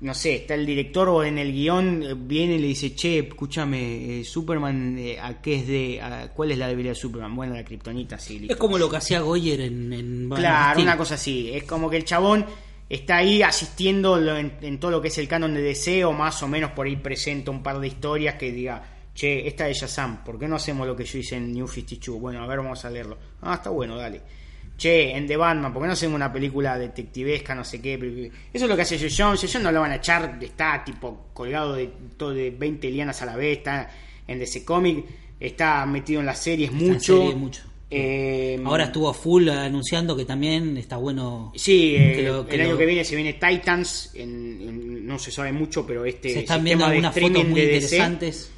Speaker 1: no sé, está el director o en el guion eh, viene y le dice, che, escúchame, eh, Superman, eh, ¿a qué es de, a- cuál es la debilidad de Superman? Bueno, la kriptonita, sí. listo.
Speaker 2: Es como lo que hacía Goyer en, en
Speaker 1: Claro, una cosa así. Es como que el chabón está ahí asistiendo en, en todo lo que es el canon de DC o más o menos por ahí presenta un par de historias que diga, che, esta es Shazam, ¿por qué no hacemos lo que yo hice en New 52? Bueno, a ver, vamos a leerlo. Ah, está bueno, dale. Che, en The Batman, ¿por qué no hacemos una película detectivesca, no sé qué? Eso es lo que hace Joe Jones. Joe Jones no lo van a echar, está tipo colgado de, todo de 20 lianas a la vez, está en DC Comic, está metido en las series
Speaker 2: Está en
Speaker 1: mucho.
Speaker 2: serie mucho.
Speaker 1: Eh,
Speaker 2: Ahora estuvo a full anunciando que también está bueno.
Speaker 1: Sí, eh,
Speaker 2: que lo- que
Speaker 1: el año
Speaker 2: lo-
Speaker 1: que viene se viene Titans, en- en- no se sabe mucho, pero este
Speaker 2: Se están viendo algunas fotos muy
Speaker 1: DC,
Speaker 2: interesantes.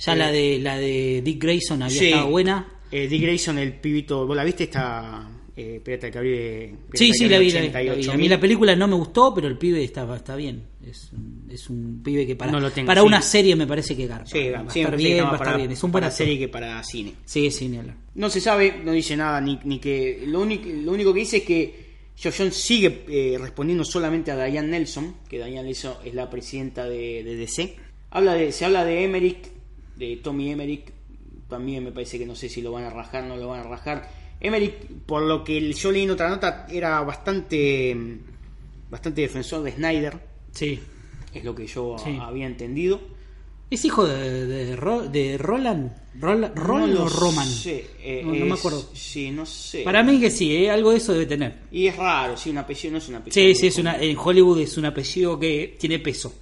Speaker 2: Ya
Speaker 1: Eh,
Speaker 2: la de la de Dick Grayson había
Speaker 1: sí,
Speaker 2: estado buena.
Speaker 1: eh, Dick Grayson, el pibito, ¿vos la viste? Está eh, Pirata del Caribe. Pirata
Speaker 2: Sí,
Speaker 1: del
Speaker 2: sí,
Speaker 1: Caribe
Speaker 2: la vi, la vi, la vi.
Speaker 1: 88.000.
Speaker 2: A mí la película no me gustó, pero el pibe está, está bien. Es, un- es un pibe que para,
Speaker 1: No lo tengo,
Speaker 2: para
Speaker 1: sí.
Speaker 2: una serie me parece que garpa.
Speaker 1: Sí,
Speaker 2: va a
Speaker 1: sí,
Speaker 2: estar bien,
Speaker 1: estaba
Speaker 2: va a estar
Speaker 1: para,
Speaker 2: bien. Es un
Speaker 1: para serie que para cine.
Speaker 2: Sí, hablar.
Speaker 1: No se sabe, no dice nada, ni, ni que. Lo único, lo único que dice es que Joe Jones sigue eh, respondiendo solamente a Diane Nelson, que Diane Nelson es la presidenta de, de DC. Habla de, se habla de Emmerich, de Tommy Emmerich. También me parece que no sé si lo van a rajar, no lo van a rajar. Emmerich, por lo que yo leí en otra nota, era bastante, bastante defensor de Snyder,
Speaker 2: Sí.
Speaker 1: es lo que yo
Speaker 2: Sí.
Speaker 1: había entendido.
Speaker 2: ¿Es hijo de, de, Ro- de Roland? ¿Roland, Roland
Speaker 1: No
Speaker 2: o Roman?
Speaker 1: sé, eh,
Speaker 2: no, no me acuerdo.
Speaker 1: Sí, no sé.
Speaker 2: Para mí que sí, ¿eh? algo de eso debe tener.
Speaker 1: Y es raro, sí, un apellido no es un apellido.
Speaker 2: Sí, sí, es una, en Hollywood es un apellido que tiene peso.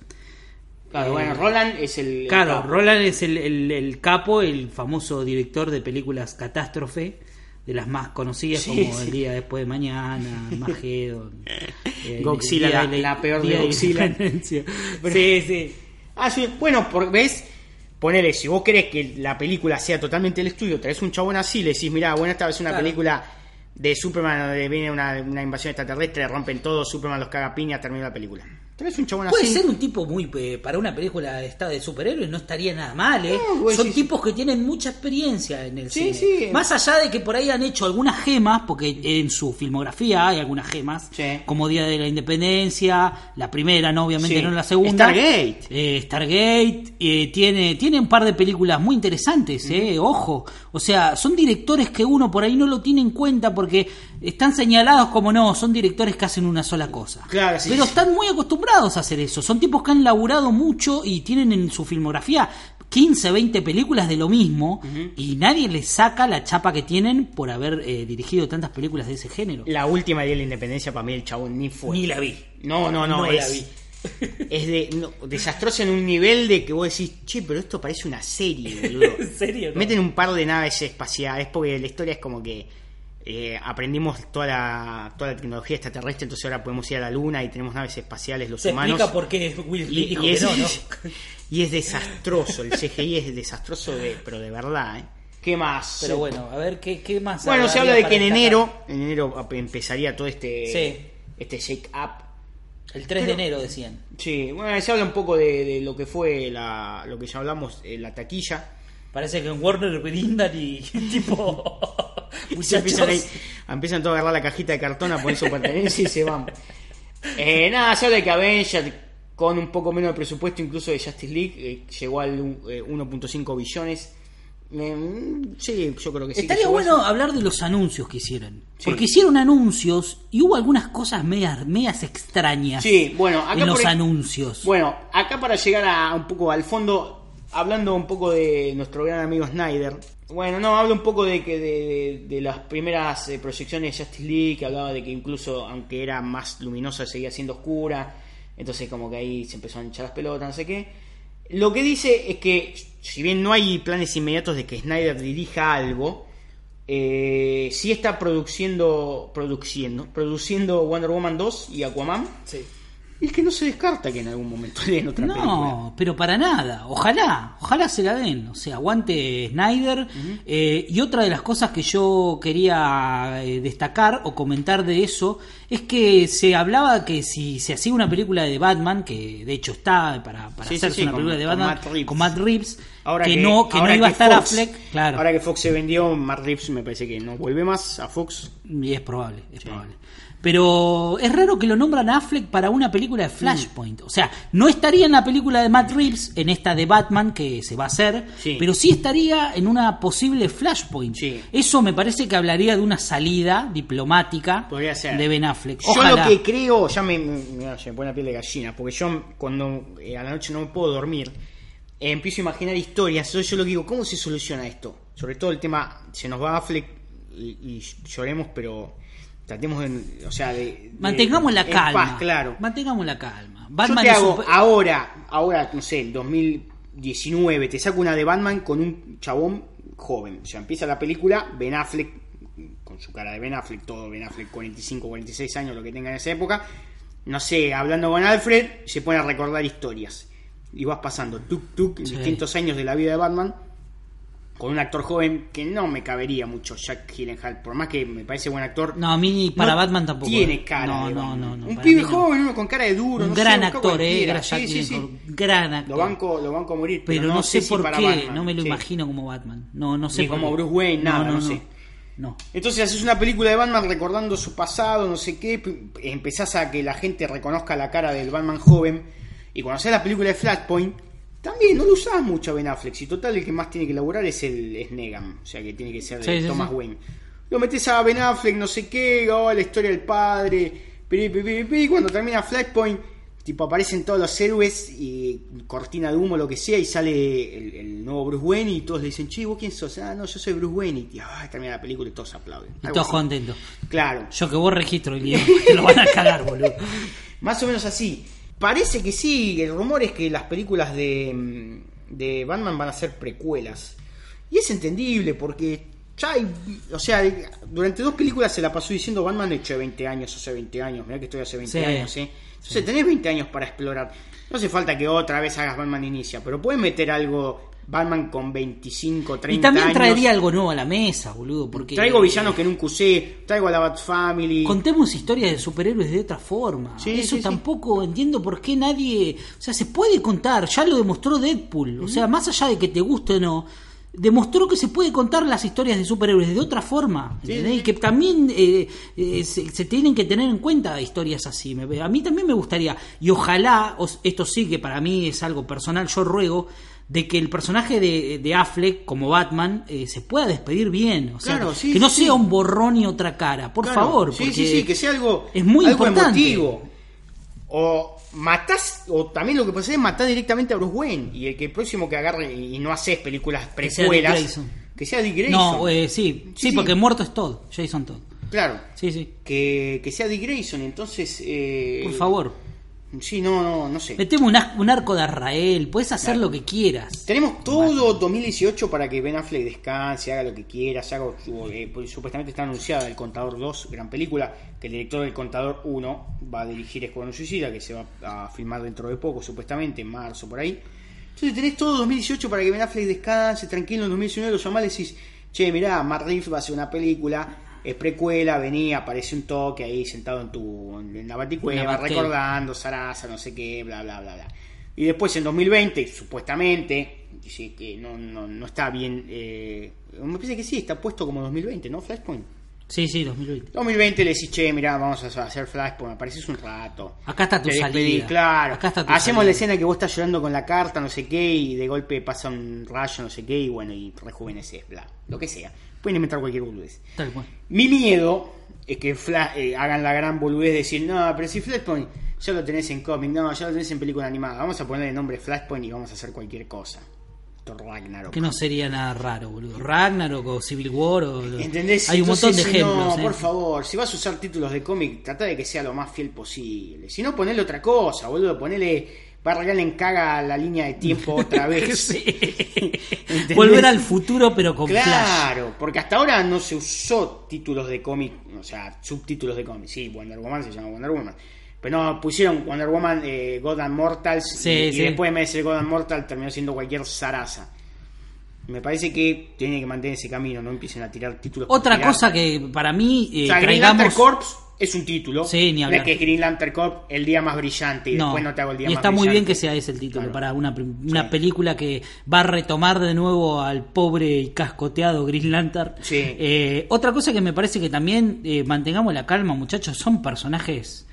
Speaker 1: Claro,
Speaker 2: Eh,
Speaker 1: bueno, Roland es el. el
Speaker 2: Claro,
Speaker 1: capo.
Speaker 2: Roland es el, el- el capo, el famoso director de películas catástrofe, de las más conocidas
Speaker 1: Sí,
Speaker 2: como
Speaker 1: sí.
Speaker 2: El Día Después de Mañana, Mageddon,
Speaker 1: Godzilla, la-
Speaker 2: de
Speaker 1: la peor de Godzilla.
Speaker 2: Sí, sí.
Speaker 1: Ah, sí, bueno, por, ¿ves? Ponele, si vos querés que la película sea totalmente el estudio, traes un chabón así, le decís, mirá, bueno, esta vez es una
Speaker 2: Claro.
Speaker 1: película de Superman donde viene una, una invasión extraterrestre, rompen todo, Superman los caga piña, termina la película. Traes un chabón
Speaker 2: Puede
Speaker 1: así.
Speaker 2: ser un tipo muy. eh, para una película de, de superhéroes no estaría nada mal, ¿eh?
Speaker 1: No, vos
Speaker 2: Son tipos que tienen mucha experiencia en el
Speaker 1: Sí,
Speaker 2: cine.
Speaker 1: sí.
Speaker 2: Más allá de que por ahí han hecho algunas gemas, porque en su filmografía hay algunas gemas,
Speaker 1: Sí.
Speaker 2: como Día de la Independencia, la primera, no, obviamente no la segunda.
Speaker 1: Stargate.
Speaker 2: Eh, Stargate, eh, tiene, tiene un par de películas muy interesantes, eh, ojo. O sea, son directores que uno por ahí no lo tiene en cuenta porque están señalados como no, son directores que hacen una sola cosa.
Speaker 1: Claro, sí,
Speaker 2: Pero están muy acostumbrados a hacer eso. Son tipos que han laburado mucho y tienen en su filmografía 15, 20 películas de lo mismo y nadie les saca la chapa que tienen por haber eh, dirigido tantas películas de ese género.
Speaker 1: La última día de la independencia, para mí el chabón ni fue.
Speaker 2: Ni la vi.
Speaker 1: No, no, no,
Speaker 2: No la
Speaker 1: es,
Speaker 2: vi.
Speaker 1: es de, no, desastroso en un nivel de que vos decís, che, pero esto parece una serie, boludo.
Speaker 2: ¿En serio? no?
Speaker 1: Meten un par de naves espaciales porque la historia es como que eh, aprendimos toda la, toda la tecnología extraterrestre, entonces ahora podemos ir a la luna y tenemos naves espaciales los
Speaker 2: Se
Speaker 1: humanos.
Speaker 2: explica por qué Will
Speaker 1: y,
Speaker 2: dijo
Speaker 1: y
Speaker 2: que
Speaker 1: es,
Speaker 2: no, ¿no?
Speaker 1: y es desastroso, el CGI es desastroso, de, pero de verdad, ¿eh? ¿Qué más?
Speaker 2: Pero bueno, a ver, ¿qué, qué más?
Speaker 1: Bueno, se habla de que en enero, en enero empezaría todo este,
Speaker 2: Sí.
Speaker 1: este shake up.
Speaker 2: El 3 de enero decían.
Speaker 1: Sí, bueno, se habla un poco de, de lo que fue la, lo que ya hablamos, eh, la taquilla.
Speaker 2: Parece que en Warner brindan y tipo... Muchachos,
Speaker 1: empiezan, ahí- empiezan todos a agarrar la cajita de cartón a poner su pertenencia y se van. Eh, nada, se habla de que Avengers, con un poco menos de presupuesto incluso de Justice League, eh, llegó al eh, 1.5 billones. Eh, mm, sí, yo creo que sí.
Speaker 2: Estaría bueno hablar de los anuncios que hicieron.
Speaker 1: Sí.
Speaker 2: Porque hicieron anuncios y hubo algunas cosas medias, medias extrañas
Speaker 1: Sí, bueno, acá
Speaker 2: en los
Speaker 1: ej-
Speaker 2: anuncios.
Speaker 1: Bueno, acá para llegar a un poco al fondo, hablando un poco de nuestro gran amigo Snyder. Bueno, no, habla un poco de que de, de las primeras eh, proyecciones de Justice League, que hablaba de que incluso aunque era más luminosa seguía siendo oscura, entonces como que ahí se empezó a hinchar las pelotas, no sé qué. Lo que dice es que si bien no hay planes inmediatos de que Snyder dirija algo, eh, sí está produciendo, produciendo, produciendo Wonder Woman 2 y Aquaman. Y es que no se descarta que en algún momento den otra película.
Speaker 2: No, pero para nada. Ojalá, ojalá se la den. O sea, aguante Snyder. Eh, y otra de las cosas que yo quería eh, destacar o comentar de eso es que se hablaba que si se hacía una película de Batman, que de hecho está para, para
Speaker 1: Sí,
Speaker 2: hacerse
Speaker 1: sí,
Speaker 2: una
Speaker 1: con-
Speaker 2: película de
Speaker 1: con
Speaker 2: Batman
Speaker 1: Matt Reeves.
Speaker 2: con Matt Reeves,
Speaker 1: Ahora
Speaker 2: que, no, que no
Speaker 1: ahora
Speaker 2: iba a estar
Speaker 1: Fox-
Speaker 2: Affleck, claro.
Speaker 1: Ahora que Fox se vendió, Matt Reeves me parece que no vuelve más a Fox.
Speaker 2: Y es probable, es probable. Pero es raro que lo nombran a Affleck para una película de Flashpoint. O sea, no estaría en la película de Matt Reeves, en esta de Batman que se va a hacer,
Speaker 1: Sí.
Speaker 2: pero sí estaría en una posible Flashpoint.
Speaker 1: Sí.
Speaker 2: Eso me parece que hablaría de una salida diplomática
Speaker 1: Podría ser.
Speaker 2: de Ben Affleck.
Speaker 1: Yo lo que creo, ya me, me, se me pone la piel de gallina, porque yo cuando eh, a la noche no me puedo dormir, eh, empiezo a imaginar historias. Entonces yo lo que digo, ¿cómo se soluciona esto? Sobre todo el tema, se nos va Affleck y, y lloremos, pero tratemos de, o sea, de... de-
Speaker 2: Mantengamos la
Speaker 1: en
Speaker 2: calma.
Speaker 1: paz, claro.
Speaker 2: Mantengamos la calma.
Speaker 1: Yo
Speaker 2: Batman
Speaker 1: te
Speaker 2: es
Speaker 1: hago
Speaker 2: un-
Speaker 1: ahora, ahora, no sé, en 2019, te saco una de Batman con un chabón joven. O sea, empieza la película, Ben Affleck, con su cara de Ben Affleck, todo Ben Affleck, 45, 46 años, lo que tenga en esa época. No sé, hablando con Alfred, se pone a recordar historias. Y vas pasando tuk tuk,
Speaker 2: Sí.
Speaker 1: distintos años de la vida de Batman, con un actor joven que no me cabería mucho, Jack Gyllenhaal. Por más que me parece buen actor.
Speaker 2: No, a mí para
Speaker 1: no
Speaker 2: Batman tampoco.
Speaker 1: Tiene cara
Speaker 2: No,
Speaker 1: de
Speaker 2: no, no, no,
Speaker 1: Un
Speaker 2: para
Speaker 1: pibe joven, uno con cara de duro.
Speaker 2: Un
Speaker 1: no
Speaker 2: gran
Speaker 1: sé,
Speaker 2: actor, eh,
Speaker 1: cualquiera.
Speaker 2: era Jack
Speaker 1: Sí, sí, sí.
Speaker 2: Gyllenhaal, gran actor.
Speaker 1: Lo banco, lo banco a morir,
Speaker 2: pero no, sé,
Speaker 1: si
Speaker 2: por
Speaker 1: para
Speaker 2: qué,
Speaker 1: Batman.
Speaker 2: no me lo imagino como Batman. No, no sé
Speaker 1: Ni como. Bruce Wayne, nada, no sé.
Speaker 2: No.
Speaker 1: Entonces haces una película de Batman recordando su pasado, no sé qué, empezás a que la gente reconozca la cara del Batman joven, y cuando haces la película de Flashpoint, también no lo usás mucho a Ben Affleck, si total el que más tiene que laburar es el es Negan, o sea que tiene que ser
Speaker 2: Sí,
Speaker 1: Thomas
Speaker 2: sí.
Speaker 1: Wayne. Lo metes a Ben Affleck, no sé qué, oh, la historia del padre, pi, cuando termina Flashpoint, tipo aparecen todos los héroes y cortina de humo, lo que sea, y sale el, el nuevo Bruce Wayne y todos le dicen, che, ¿vos quién sos? Ah, no, yo soy Bruce Wayne, y ah, termina la película y todos aplauden.
Speaker 2: Y todos contentos.
Speaker 1: Claro,
Speaker 2: Yo que vos registro el guion, te lo van a cagar, boludo.
Speaker 1: más o menos así. Parece que sí, el rumor es que las películas de, de Batman van a ser precuelas. Y es entendible porque ya hay, o sea, durante dos películas se la pasó diciendo Batman hecho de 20 años, hace 20 años, mirá que estoy hace 20
Speaker 2: Sí.
Speaker 1: años, ¿eh? Entonces tenés 20 años para explorar. No hace falta que otra vez hagas Batman Inicia, pero puedes meter algo Batman con 25, 30
Speaker 2: Y también
Speaker 1: años.
Speaker 2: traería algo nuevo a la mesa, boludo. Porque
Speaker 1: Traigo villanos que nunca usé, traigo a la Bat Family.
Speaker 2: Contemos historias de superhéroes de otra forma.
Speaker 1: Sí,
Speaker 2: Eso
Speaker 1: sí, sí.
Speaker 2: tampoco entiendo por qué nadie. O sea, se puede contar, ya lo demostró Deadpool. O sea, más allá de que te guste o no, demostró que se puede contar las historias de superhéroes de otra forma.
Speaker 1: Sí.
Speaker 2: Y que también eh, eh, se, se tienen que tener en cuenta historias así. Me- A mí también me gustaría, y ojalá, esto sí que para mí es algo personal, yo ruego de que el personaje de, de Affleck como Batman eh, se pueda despedir bien, o sea,
Speaker 1: Claro, sí,
Speaker 2: que no
Speaker 1: sí,
Speaker 2: sea un borrón y otra cara, por
Speaker 1: Claro,
Speaker 2: favor,
Speaker 1: Sí,
Speaker 2: porque
Speaker 1: sí, sí, que sea algo,
Speaker 2: es muy
Speaker 1: algo
Speaker 2: importante.
Speaker 1: emotivo. O matás, o también lo que ser es matar directamente a Bruce Wayne. Y el que el próximo que agarre y no haces películas precuelas, que sea Dick Grayson.
Speaker 2: No, eh, sí, sí, porque muerto es todo, Jason Todd.
Speaker 1: Claro,
Speaker 2: Sí, sí,
Speaker 1: que, que sea Dick Grayson. Entonces, eh,
Speaker 2: por favor.
Speaker 1: Sí, no, no, no sé.
Speaker 2: Meteme un, un arco de Arrael, puedes hacer lo que quieras.
Speaker 1: Tenemos todo 2018 para que Ben Affleck descanse, haga lo que quiera, se haga, eh, pues, supuestamente está anunciada El Contador 2, gran película, que el director del Contador 1 va a dirigir Escuadrón Suicida, que se va a filmar dentro de poco, supuestamente, en marzo, por ahí. Entonces tenés todo 2018 para que Ben Affleck descanse, tranquilo, en 2019 lo llamás y decís, che, mirá, Matt Reeves va a hacer una película, es precuela, venía, aparece un toque ahí sentado en tu en la baticueva, recordando, Sarasa, no sé qué, bla, bla, bla, bla. Y después en 2020, supuestamente, dice que no, no, no está bien, eh, me parece que sí, está puesto como 2020, ¿no? Flashpoint.
Speaker 2: Sí, sí, 2020.
Speaker 1: 2020 le decís, che, mirá, vamos a hacer Flashpoint, apareces un rato.
Speaker 2: Acá está tu salida.
Speaker 1: claro.
Speaker 2: Acá está tu
Speaker 1: Hacemos
Speaker 2: salida.
Speaker 1: la escena que vos estás llorando con la carta, no sé qué, y de golpe pasa un rayo, no sé qué, y bueno, y rejuveneces, bla, lo que sea. Pueden inventar cualquier boludez.
Speaker 2: Tal cual.
Speaker 1: Mi miedo es que eh, hagan la gran boludez de decir, no, pero si Flashpoint ya lo tenés en cómic, no, ya lo tenés en película animada, vamos a ponerle el nombre Flashpoint y vamos a hacer cualquier cosa. Ragnarok.
Speaker 2: Que no sería nada raro, boludo. Ragnarok o Civil War o...
Speaker 1: ¿Entendés?
Speaker 2: Hay un montón de
Speaker 1: Entonces,
Speaker 2: ejemplos.
Speaker 1: No,
Speaker 2: ¿eh?
Speaker 1: por favor, si vas a usar títulos de cómic, trata de que sea lo más fiel posible. Si no, ponele otra cosa, boludo. Ponele. Va a regalar en caga la línea de tiempo otra vez.
Speaker 2: Volver al futuro, pero con Flash.
Speaker 1: Claro, porque hasta ahora no se usó títulos de cómic, o sea, subtítulos de cómic. Sí, Wonder Woman se llama Wonder Woman. Pero no, pusieron Wonder Woman eh, God and Mortals
Speaker 2: Sí,
Speaker 1: y, y
Speaker 2: sí.
Speaker 1: después en vez de God and Mortal terminó siendo cualquier zaraza. Me parece que tiene que mantener ese camino, no empiecen a tirar títulos.
Speaker 2: Otra
Speaker 1: tirar.
Speaker 2: cosa que para mí eh,
Speaker 1: O sea,
Speaker 2: traigamos...
Speaker 1: Corps es un título.
Speaker 2: Sí, ni
Speaker 1: No
Speaker 2: hablar.
Speaker 1: es que es Green Lantern Corps el día más brillante y
Speaker 2: No,
Speaker 1: después no te hago el día
Speaker 2: y
Speaker 1: más
Speaker 2: está muy bien
Speaker 1: brillante.
Speaker 2: que sea ese el título
Speaker 1: Claro.
Speaker 2: para una, una
Speaker 1: Sí.
Speaker 2: película que va a retomar de nuevo al pobre y cascoteado Green Lantern.
Speaker 1: Sí.
Speaker 2: Eh, otra cosa que me parece que también eh, mantengamos la calma, muchachos, son personajes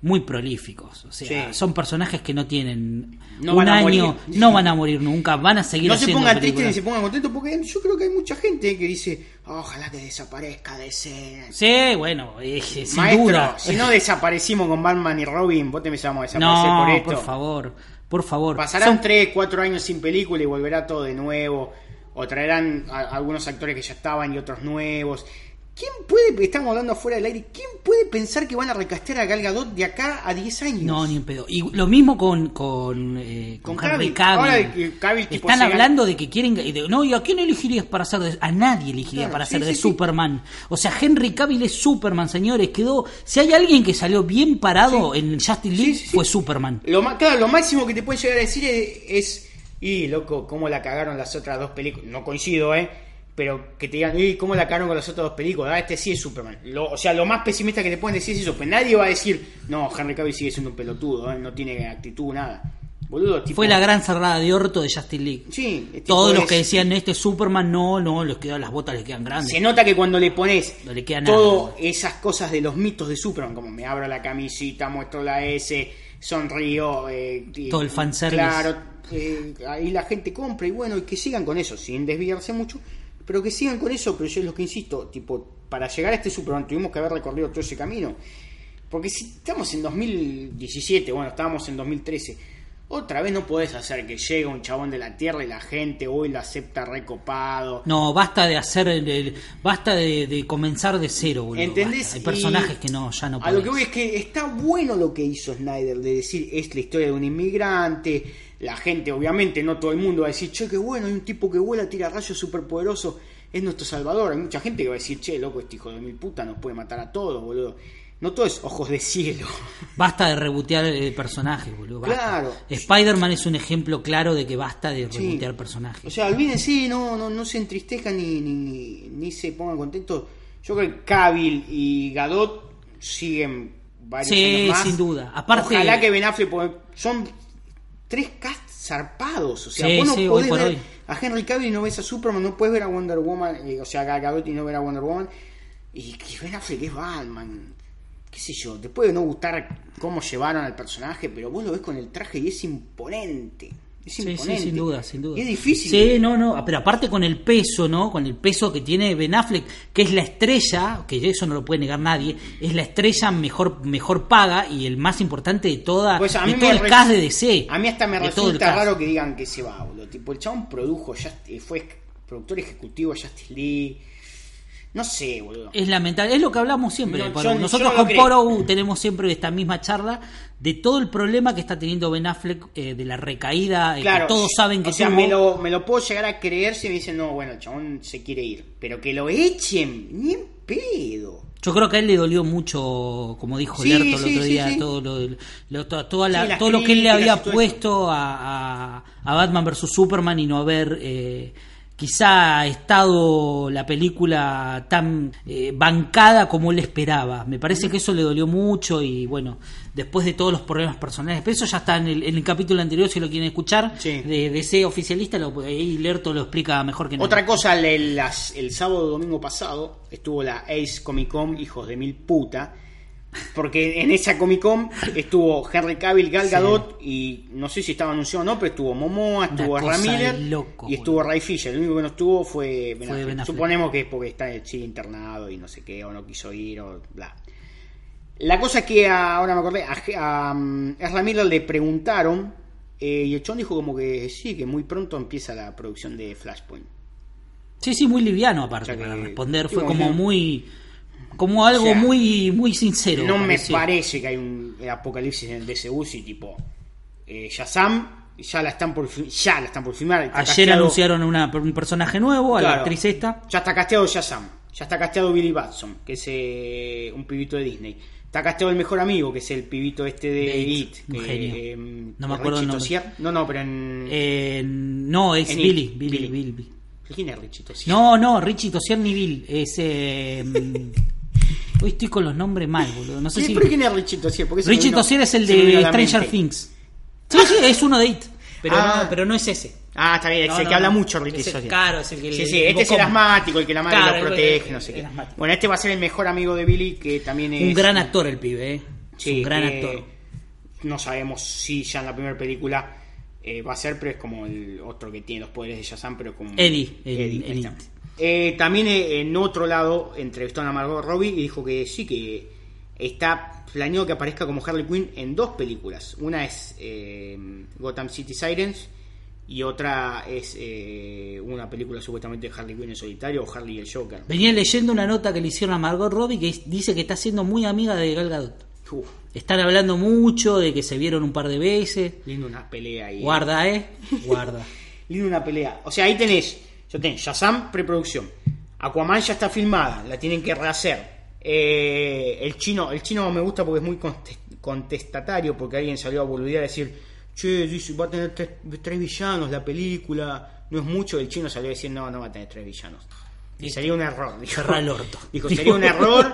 Speaker 2: muy prolíficos. O sea,
Speaker 1: Sí.
Speaker 2: son personajes que no tienen
Speaker 1: No
Speaker 2: un
Speaker 1: van a
Speaker 2: año,
Speaker 1: morir.
Speaker 2: no van a morir nunca, van a seguir
Speaker 1: No se
Speaker 2: haciendo
Speaker 1: pongan tristes ni se pongan contentos porque yo creo que hay mucha gente que dice, ojalá que desaparezca de ese...
Speaker 2: Sí, bueno, eh, sin
Speaker 1: Maestro,
Speaker 2: duda.
Speaker 1: si no desaparecimos con Batman y Robin, vos te empezamos a desaparecer
Speaker 2: no,
Speaker 1: por esto.
Speaker 2: por favor, por favor.
Speaker 1: Pasarán
Speaker 2: Son-
Speaker 1: 3, 4 años sin película y volverá todo de nuevo. O traerán a- algunos actores que ya estaban y otros nuevos. ¿Quién puede, estamos hablando fuera del aire, quién puede pensar que van a recastear a Gal Gadot de acá a 10 años?
Speaker 2: No, ni en pedo. Y lo mismo con, con, eh, con,
Speaker 1: Con
Speaker 2: Henry
Speaker 1: Cavill. Tipo,
Speaker 2: Están hablando de que quieren... de- no, ¿y a quién elegirías para hacer de... A nadie elegiría
Speaker 1: Claro,
Speaker 2: para
Speaker 1: sí,
Speaker 2: hacer de
Speaker 1: sí.
Speaker 2: Superman. O sea, Henry Cavill es Superman, señores. Quedó... Si hay alguien que salió bien parado en Justice League, fue Superman.
Speaker 1: Lo, claro, lo máximo que te pueden llegar a decir es, es, y loco, cómo la cagaron las otras dos películas. No coincido, ¿eh? Pero que te digan, y cómo la cagaron con las otras dos películas. Ah, este sí es Superman. Lo- o sea, lo más pesimista que te pueden decir es eso. Pues nadie va a decir, no, Henry Cavill sigue siendo un pelotudo, ¿eh? no tiene actitud, nada. Boludo, tipo,
Speaker 2: Fue la gran cerrada de orto de Justice League.
Speaker 1: Sí,
Speaker 2: Todos los
Speaker 1: es-
Speaker 2: que decían, este Superman, no, no, les quedan las botas, le quedan grandes.
Speaker 1: Se nota que cuando le pones
Speaker 2: No le queda nada.
Speaker 1: todas esas cosas de los mitos de Superman, como me abro la camisita, muestro la S, sonrío, eh,
Speaker 2: Todo el fanservice.
Speaker 1: Claro, eh, ahí la gente compra y bueno, y que sigan con eso, sin desviarse mucho, pero que sigan con eso, pero yo es lo que insisto, tipo, para llegar a este Superman tuvimos que haber recorrido todo ese camino. Porque si estamos en 2017, bueno, estábamos en 2013, otra vez no podés hacer que llegue un chabón de la Tierra y la gente hoy lo acepta recopado.
Speaker 2: No, basta de hacer el, el- basta de, de comenzar de cero, boludo.
Speaker 1: ¿Entendés?
Speaker 2: basta. Hay personajes
Speaker 1: Y
Speaker 2: que no, ya no
Speaker 1: A lo que
Speaker 2: podés.
Speaker 1: voy es que está bueno lo que hizo Snyder, de decir, es la historia de un inmigrante. La gente, obviamente, no todo el mundo va a decir, che, qué bueno, hay un tipo que vuela, tira rayos superpoderoso, es nuestro salvador. Hay mucha gente que va a decir, che, loco, este hijo de mil puta nos puede matar a todos, boludo. No todo es ojos de cielo.
Speaker 2: Basta de rebotear eh, personajes, boludo. basta.
Speaker 1: Claro.
Speaker 2: Spider-Man es un ejemplo claro de que basta de
Speaker 1: Sí.
Speaker 2: rebotear personajes.
Speaker 1: O sea, olvídense, no, no, no se entristezcan ni, ni, ni se pongan contentos. Yo creo que Cavill y Gadot siguen varios
Speaker 2: Sí,
Speaker 1: años más.
Speaker 2: sin duda. Aparte-
Speaker 1: Ojalá que Ben Affleck, son tres cast zarpados. O sea,
Speaker 2: Sí,
Speaker 1: vos no
Speaker 2: sí,
Speaker 1: podés ver a Henry Cavill y no ves a Superman, no puedes ver a Wonder Woman, eh, o sea, a Gal Gadot y no ver a Wonder Woman. Y que Ben Affleck es Batman. Qué sé yo, te puede no gustar cómo llevaron al personaje, pero vos lo ves con el traje y es imponente. Es
Speaker 2: Sí, sí, sin duda, sin duda.
Speaker 1: Y es difícil.
Speaker 2: Sí, no, no, pero aparte con el peso, ¿no? Con el peso que tiene Ben Affleck, que es la estrella, que eso no lo puede negar nadie, es la estrella mejor mejor paga y el más importante de toda
Speaker 1: Pues
Speaker 2: de todo el cast de DC.
Speaker 1: A mí hasta me resulta raro que digan que se va, boludo. Tipo, el chabón produjo, ya fue productor ejecutivo de Justice League. No sé, boludo.
Speaker 2: Es lamentable, es lo que hablamos siempre.
Speaker 1: No,
Speaker 2: Poro.
Speaker 1: yo-
Speaker 2: Nosotros con. Poro tenemos siempre esta misma charla de todo el problema que está teniendo Ben Affleck, eh, de la recaída, eh,
Speaker 1: Claro,
Speaker 2: que todos saben que
Speaker 1: o sea,
Speaker 2: tuvo.
Speaker 1: me lo, me lo puedo llegar a creer si me dicen, no, bueno, el chabón se quiere ir. Pero que lo echen, ni en pedo.
Speaker 2: Yo creo que a él le dolió mucho, como dijo
Speaker 1: Sí,
Speaker 2: Lerto el
Speaker 1: sí,
Speaker 2: otro día,
Speaker 1: sí.
Speaker 2: todo lo, lo- toda la- todo lo que él le había puesto a, a- a Batman vs Superman y no haber eh, quizá estado la película tan eh, bancada como él esperaba. Me parece que eso le dolió mucho y bueno, después de todos los problemas personales, pero eso ya está en el, en el capítulo anterior si lo quieren escuchar,
Speaker 1: Sí.
Speaker 2: de, ese oficialista, lo, ahí Lerto lo explica mejor que nadie.
Speaker 1: Otra cosa, el, las- el sábado domingo pasado estuvo la Ace Comic Con, hijos de mil puta. Porque en esa Comic Con estuvo Henry Cavill, Gal
Speaker 2: Sí.
Speaker 1: Gadot y no sé si estaba anunciado o no, pero estuvo Momoa, estuvo
Speaker 2: de loco,
Speaker 1: y estuvo Ray Fisher. El único que no estuvo fue Ben
Speaker 2: Fue.
Speaker 1: Suponemos que es porque está sí, internado y no sé qué, o no quiso ir, o bla. La cosa es que a- ahora me acordé, a, a, um, Ezra Miller le preguntaron eh, y el chon dijo como que sí, que muy pronto empieza la producción de Flashpoint.
Speaker 2: Sí, sí, muy liviano aparte
Speaker 1: O sea que-
Speaker 2: para responder. Fue como muy. Como algo
Speaker 1: O sea,
Speaker 2: muy muy sincero.
Speaker 1: No me parece que hay un apocalipsis en el DCU si tipo eh, Shazam ya la están por ya la están por filmar.
Speaker 2: Ayer
Speaker 1: casteado-
Speaker 2: anunciaron una, un personaje nuevo, a la actriz esta.
Speaker 1: Ya está casteado Shazam. Ya está casteado Billy Batson, que es eh, un pibito de Disney. Está casteado el mejor amigo, que es el pibito este de, It. Eh,
Speaker 2: No me acuerdo el nombre.
Speaker 1: No, no, pero en.
Speaker 2: Eh, no, es
Speaker 1: En
Speaker 2: Billy,
Speaker 1: It,
Speaker 2: Billy,
Speaker 1: Billy.
Speaker 2: Billy.
Speaker 1: ¿Quién es Richie Tozier?
Speaker 2: No, no, Richie Tosier ni Bill. Es. Hoy estoy con los nombres mal, boludo. No sé si.
Speaker 1: pero ¿quién es Richie Tozier? Porque se me
Speaker 2: Richie
Speaker 1: vino-
Speaker 2: Tosier es el
Speaker 1: se me vino
Speaker 2: de
Speaker 1: a la
Speaker 2: Stranger
Speaker 1: mente.
Speaker 2: Things. Sí, sí, es uno de It. Pero,
Speaker 1: Ah.
Speaker 2: no, pero no es ese.
Speaker 1: Ah, está bien, es
Speaker 2: No,
Speaker 1: el
Speaker 2: no,
Speaker 1: que habla mucho Richie
Speaker 2: Ese- claro, es el que
Speaker 1: Sí,
Speaker 2: le-
Speaker 1: sí,
Speaker 2: el
Speaker 1: este es el
Speaker 2: bocón.
Speaker 1: asmático, el que la madre
Speaker 2: Claro,
Speaker 1: lo protege,
Speaker 2: el-
Speaker 1: no sé
Speaker 2: el
Speaker 1: qué.
Speaker 2: asmático.
Speaker 1: Bueno, este va a ser el mejor amigo de Billy, que también es.
Speaker 2: Un gran actor el pibe, ¿eh? Es
Speaker 1: Sí,
Speaker 2: un gran
Speaker 1: eh,
Speaker 2: actor.
Speaker 1: No sabemos si ya en la primera película eh, va a ser, pero es como el otro que tiene los poderes de Shazam, pero como.
Speaker 2: Eddie,
Speaker 1: ahí está.
Speaker 2: It.
Speaker 1: Eh, también eh, en otro lado entrevistó a Margot Robbie y dijo que sí, que está planeado que aparezca como Harley Quinn en dos películas. Una es eh, Gotham City Sirens y otra es eh, una película supuestamente de Harley Quinn en solitario o Harley y el Joker.
Speaker 2: Venía leyendo una nota que le hicieron a Margot Robbie que dice que está siendo muy amiga de Gal Gadot.
Speaker 1: Uf,
Speaker 2: Están hablando mucho de que se vieron un par de veces.
Speaker 1: lindo una pelea ahí.
Speaker 2: Guarda, ¿eh? Guarda.
Speaker 1: Lindo una pelea. O sea, ahí tenés, yo tenés Shazam preproducción. Aquaman ya está filmada, la tienen que rehacer. Eh, el chino, el chino me gusta porque es muy contes- contestatario, porque alguien salió a boludear a decir, che, dice, va a tener tres, tres villanos la película, no es mucho, el chino salió a decir, no, no va a tener tres villanos. Y sería un error, dijo.
Speaker 2: El orto.
Speaker 1: Dijo, sería un error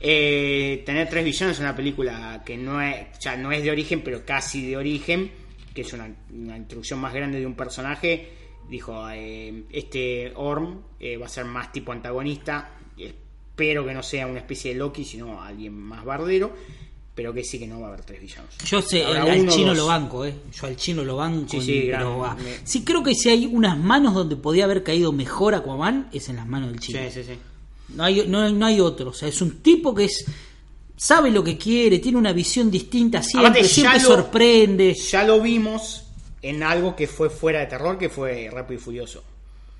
Speaker 1: eh, tener tres villanos en una película que no es, o sea, no es de origen, pero casi de origen, que es una, una introducción más grande de un personaje. Dijo, eh, este Orm eh, va a ser más tipo antagonista. Espero que no sea una especie de Loki, sino alguien más bardero. Pero que sí que no va a haber tres villanos.
Speaker 2: Yo sé, al,
Speaker 1: uno
Speaker 2: chino
Speaker 1: dos.
Speaker 2: lo banco, ¿eh? Yo al chino lo banco.
Speaker 1: Sí, sí,
Speaker 2: va.
Speaker 1: me-
Speaker 2: Sí, creo que si hay unas manos donde podía haber caído mejor Aquaman, es en las manos del chino.
Speaker 1: Sí, sí, sí.
Speaker 2: No hay, no, no hay otro. O sea, es un tipo que es sabe lo que quiere, tiene una visión distinta siempre,
Speaker 1: Aparte,
Speaker 2: siempre
Speaker 1: lo-
Speaker 2: sorprende.
Speaker 1: Ya lo vimos en algo que fue fuera de terror, que fue Rápido y Furioso.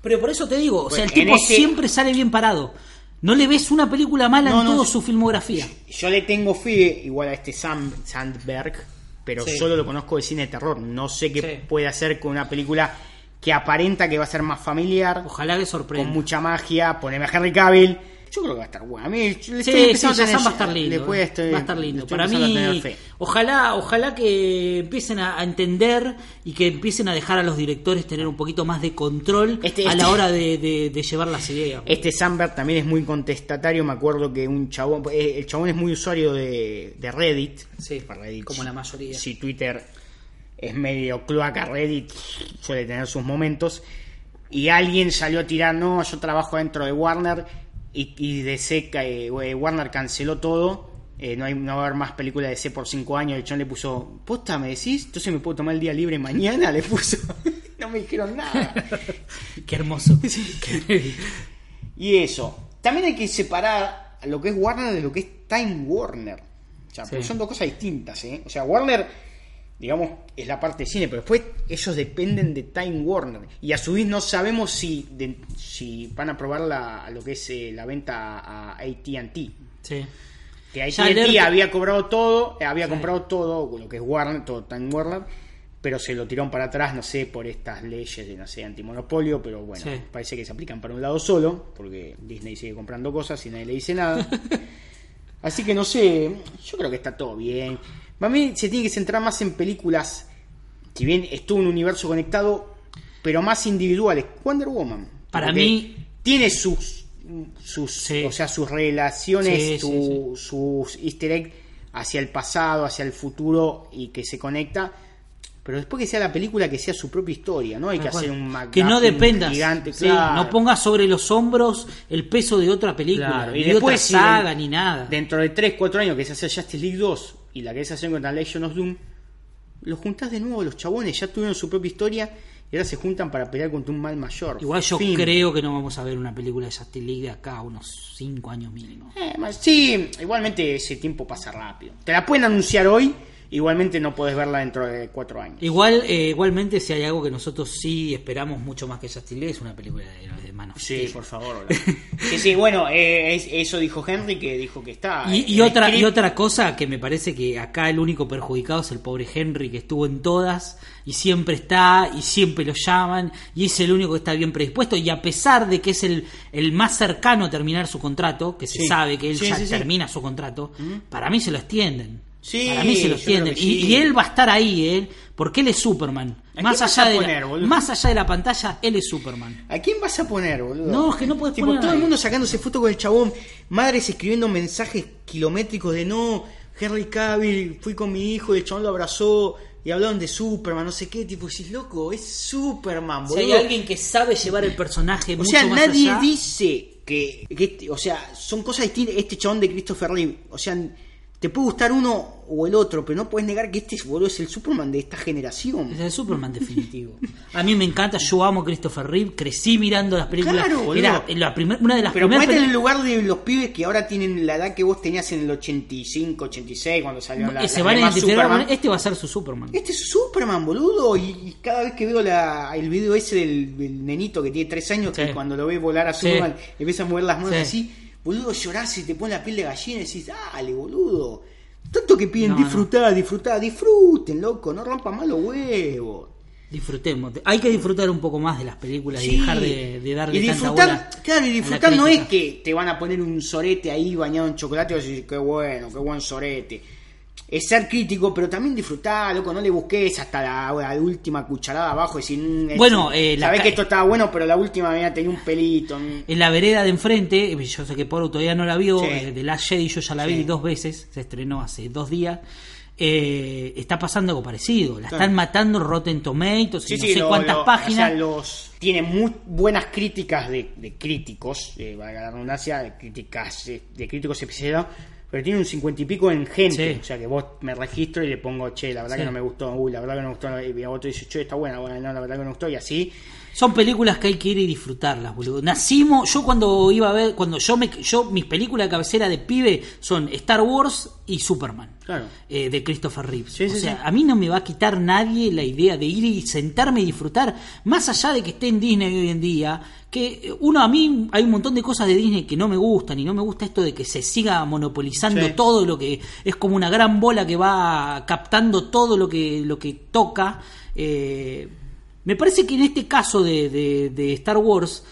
Speaker 2: Pero por eso te digo, o sea, el
Speaker 1: en
Speaker 2: tipo
Speaker 1: este-
Speaker 2: siempre sale bien parado. No le ves una película mala
Speaker 1: No,
Speaker 2: en toda su filmografía.
Speaker 1: Yo le tengo fe igual a este Sam Sandberg, pero
Speaker 2: Sí.
Speaker 1: solo lo conozco de cine de terror. No sé qué
Speaker 2: Sí.
Speaker 1: puede hacer con una película que aparenta que va a ser más familiar,
Speaker 2: Ojalá que sorprenda.
Speaker 1: con mucha magia. Poneme a Henry Cavill. Yo creo que va a estar bueno. A mí
Speaker 2: Sí, sí, Shazam
Speaker 1: tener-
Speaker 2: va a estar lindo. eh.
Speaker 1: estoy-
Speaker 2: va a estar lindo. Para mí, ojalá, ojalá que empiecen a, a entender y que empiecen a dejar a los directores tener un poquito más de control
Speaker 1: Este-
Speaker 2: a
Speaker 1: este-
Speaker 2: la hora de, de- de llevar las ideas.
Speaker 1: Este Sandberg también es muy contestatario. Me acuerdo que un chabón, eh, el chabón es muy usuario de, de Reddit.
Speaker 2: Sí,
Speaker 1: Reddit.
Speaker 2: como la mayoría.
Speaker 1: Si Twitter es medio cloaca, Reddit suele tener sus momentos. Y alguien salió a tirar, no, yo trabajo dentro de Warner y, y DC, ca- eh, Warner canceló todo. eh, no, hay, no va a haber más películas de DC por cinco años. El chabón le puso, posta, ¿me decís? Entonces me puedo tomar el día libre mañana. Le puso, no me dijeron nada.
Speaker 2: Qué hermoso.
Speaker 1: Y eso. También hay que separar lo que es Warner de lo que es Time Warner. O sea,
Speaker 2: Sí.
Speaker 1: son dos cosas distintas, ¿eh? O sea, Warner, digamos, es la parte de cine, pero después ellos dependen de Time Warner. Y a su vez no sabemos si, de- si van a probar la, lo que es eh, la venta a ATT.
Speaker 2: Sí.
Speaker 1: Que AT&T había cobrado todo, eh, había
Speaker 2: Sí.
Speaker 1: comprado todo, lo que es Warner, todo Time Warner, pero se lo tiraron para atrás, no sé, por estas leyes de, no sé, antimonopolio, pero bueno,
Speaker 2: Sí.
Speaker 1: parece que se aplican para un lado solo, porque Disney sigue comprando cosas y nadie le dice nada. Así que no sé, yo creo que está todo bien. Para mí se tiene que centrar más en películas, si bien es todo un universo conectado, pero más individuales. Wonder Woman.
Speaker 2: Para mí-
Speaker 1: tiene sus sus
Speaker 2: Sí.
Speaker 1: o sea sus relaciones
Speaker 2: Sí, sí,
Speaker 1: su- sus easter egg hacia el pasado hacia el futuro y que se conecta pero después que sea la película que sea su propia historia no hay que hacer un
Speaker 2: que no dependas
Speaker 1: gigante claro.
Speaker 2: no pongas sobre los hombros el peso de otra película
Speaker 1: Claro, y
Speaker 2: de
Speaker 1: después
Speaker 2: otra
Speaker 1: si
Speaker 2: saga ni nada
Speaker 1: dentro de 3, 4 años que se hace Justice League 2 y la que se hace contra Legion of Doom los juntás de nuevo los chabones ya tuvieron su propia historia y ahora se juntan para pelear contra un mal mayor
Speaker 2: igual yo
Speaker 1: Fin.
Speaker 2: creo que no vamos a ver una película de Justice de acá a unos 5 años mínimo
Speaker 1: Eh, sí, igualmente ese tiempo pasa rápido. Te la pueden anunciar hoy, igualmente no podés verla dentro de cuatro años.
Speaker 2: Igual, eh, igualmente, si hay algo que nosotros sí esperamos mucho más que Justin es una película de, de Man of
Speaker 1: Sí, por favor. sí, sí, bueno, eh, es- eso dijo Henry, que dijo que está.
Speaker 2: Y,
Speaker 1: el
Speaker 2: otra, y otra cosa que me parece que acá el único perjudicado es el pobre Henry que estuvo en todas y siempre está y siempre lo llaman y es el único que está bien predispuesto y a pesar de que es el, el más cercano a terminar su contrato, que se
Speaker 1: Sí.
Speaker 2: sabe que él
Speaker 1: Sí,
Speaker 2: ya termina su contrato, para mí se lo extienden.
Speaker 1: Sí,
Speaker 2: para mí se lo
Speaker 1: yo creo
Speaker 2: extienden.
Speaker 1: que
Speaker 2: Y, él va a estar ahí, él, porque él es Superman.
Speaker 1: ¿A
Speaker 2: Más allá, de
Speaker 1: poner,
Speaker 2: la, más allá de la pantalla, él es Superman.
Speaker 1: ¿A quién vas a poner, boludo?
Speaker 2: No, es que no puedes poner
Speaker 1: todo el mundo sacándose fotos con el chabón, madres escribiendo mensajes kilométricos de no, Henry Cavill, fui con mi hijo y el chabón lo abrazó y hablaron de Superman, no sé qué, tipo, decís, loco, es Superman,
Speaker 2: Si
Speaker 1: boludo.
Speaker 2: hay alguien que sabe llevar el personaje
Speaker 1: o
Speaker 2: mucho
Speaker 1: sea,
Speaker 2: más
Speaker 1: nadie
Speaker 2: allá-
Speaker 1: dice que, que- o sea, son cosas distintas, este chabón de Christopher Reeve, o sea, te puede gustar uno o el otro, pero no puedes negar que este boludo es el Superman de esta generación.
Speaker 2: Es el Superman definitivo. A mí me encanta, yo amo a Christopher Reeve, crecí mirando las películas.
Speaker 1: Claro.
Speaker 2: Era la primer- una de las
Speaker 1: Pero ponete en el lugar de los pibes que ahora tienen la edad que vos tenías en el 85, 86, cuando salieron la,
Speaker 2: que se van a
Speaker 1: Superman.
Speaker 2: Este va a ser su Superman.
Speaker 1: Este es Superman, boludo. Y, y cada vez que veo la, el video ese del, del nenito que tiene 3 años, que
Speaker 2: Sí.
Speaker 1: cuando lo ve volar a
Speaker 2: Sí.
Speaker 1: Superman, empieza a mover las manos
Speaker 2: Sí.
Speaker 1: así, boludo, llorás y te pone la piel de gallina y decís, dale, boludo. Tanto que piden
Speaker 2: No, no.
Speaker 1: disfrutar, disfrutar, disfruten, loco, no rompan más los huevos.
Speaker 2: Disfrutemos. Hay que disfrutar un poco más de las películas y
Speaker 1: Sí.
Speaker 2: dejar de, de darle
Speaker 1: y
Speaker 2: tanta
Speaker 1: disfrutar,
Speaker 2: bola
Speaker 1: claro, y disfrutar no es que te van a poner un sorete ahí bañado en chocolate y vas a decir, qué bueno, qué buen sorete. Es ser crítico, pero también disfrutar, loco, no le busques hasta la, la última cucharada abajo y mm,
Speaker 2: Bueno,
Speaker 1: este,
Speaker 2: eh, la
Speaker 1: sabés
Speaker 2: ca-
Speaker 1: que esto estaba bueno, pero la última mira tenía un pelito. mm.
Speaker 2: En la vereda de enfrente, eh, yo sé que Poro todavía no la vio,
Speaker 1: Sí.
Speaker 2: eh, de Last Jedi yo ya la
Speaker 1: Sí.
Speaker 2: vi dos veces, se estrenó hace dos días. eh, está pasando algo parecido, la están matando Rotten Tomatoes, y
Speaker 1: Sí,
Speaker 2: no
Speaker 1: sí,
Speaker 2: sé
Speaker 1: lo-
Speaker 2: cuántas
Speaker 1: lo- o
Speaker 2: páginas.
Speaker 1: sea, los, tiene muy buenas críticas de, de críticos, eh, valga la redundancia, de críticas eh, de críticos especializados, pero tiene un cincuenta y pico en gente.
Speaker 2: Sí.
Speaker 1: O sea que vos me registro y le pongo, che, la verdad
Speaker 2: Sí.
Speaker 1: que no me gustó, uy, la verdad que no me gustó, y otro dice, che, está buena, bueno, no, la verdad que no me gustó, y así.
Speaker 2: Son películas que hay que ir y disfrutarlas, boludo. Nacimos, yo cuando iba a ver, cuando yo me, yo mis películas de cabecera de pibe son Star Wars y Superman.
Speaker 1: Claro.
Speaker 2: eh, de Christopher Reeves.
Speaker 1: Sí,
Speaker 2: o
Speaker 1: sí,
Speaker 2: sea,
Speaker 1: sí.
Speaker 2: a mí no me va a quitar nadie la idea de ir y sentarme y disfrutar, más allá de que esté en Disney hoy en día, que eh, uno a mí hay un montón de cosas de Disney que no me gustan y no me gusta esto de que se siga monopolizando todo lo que es como una gran bola que va captando todo lo que lo que toca. Eh, me parece que en este caso de, de- de Star Wars,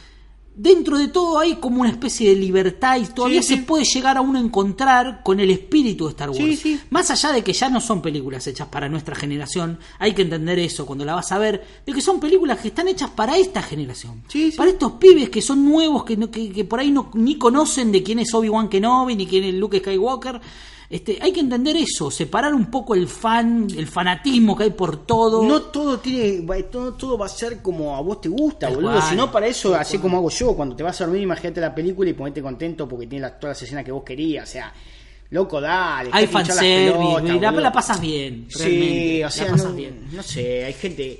Speaker 2: dentro de todo hay como una especie de libertad y todavía
Speaker 1: Sí,
Speaker 2: se
Speaker 1: sí.
Speaker 2: puede llegar a uno a encontrar con el espíritu de Star Wars.
Speaker 1: Sí.
Speaker 2: Más allá de que ya no son películas hechas para nuestra generación, hay que entender eso cuando la vas a ver, de que son películas que están hechas para esta generación. Para estos pibes que son nuevos, que, no- que, que por ahí no, ni conocen de quién es Obi-Wan Kenobi, ni quién es Luke Skywalker. Este, hay que entender eso, separar un poco el fan, el fanatismo que hay por todo.
Speaker 1: No todo tiene, va- todo, todo va a ser como a vos te gusta, boludo. Si no, para eso, así como hago yo, cuando te vas a dormir, imagínate la película y ponete contento porque tiene las, todas las escenas que vos querías. O sea, loco, dale.
Speaker 2: hay fanservice, y la, la pasas bien. realmente,
Speaker 1: Sí, o
Speaker 2: la
Speaker 1: sea,
Speaker 2: pasas
Speaker 1: no,
Speaker 2: bien.
Speaker 1: no sé, hay gente.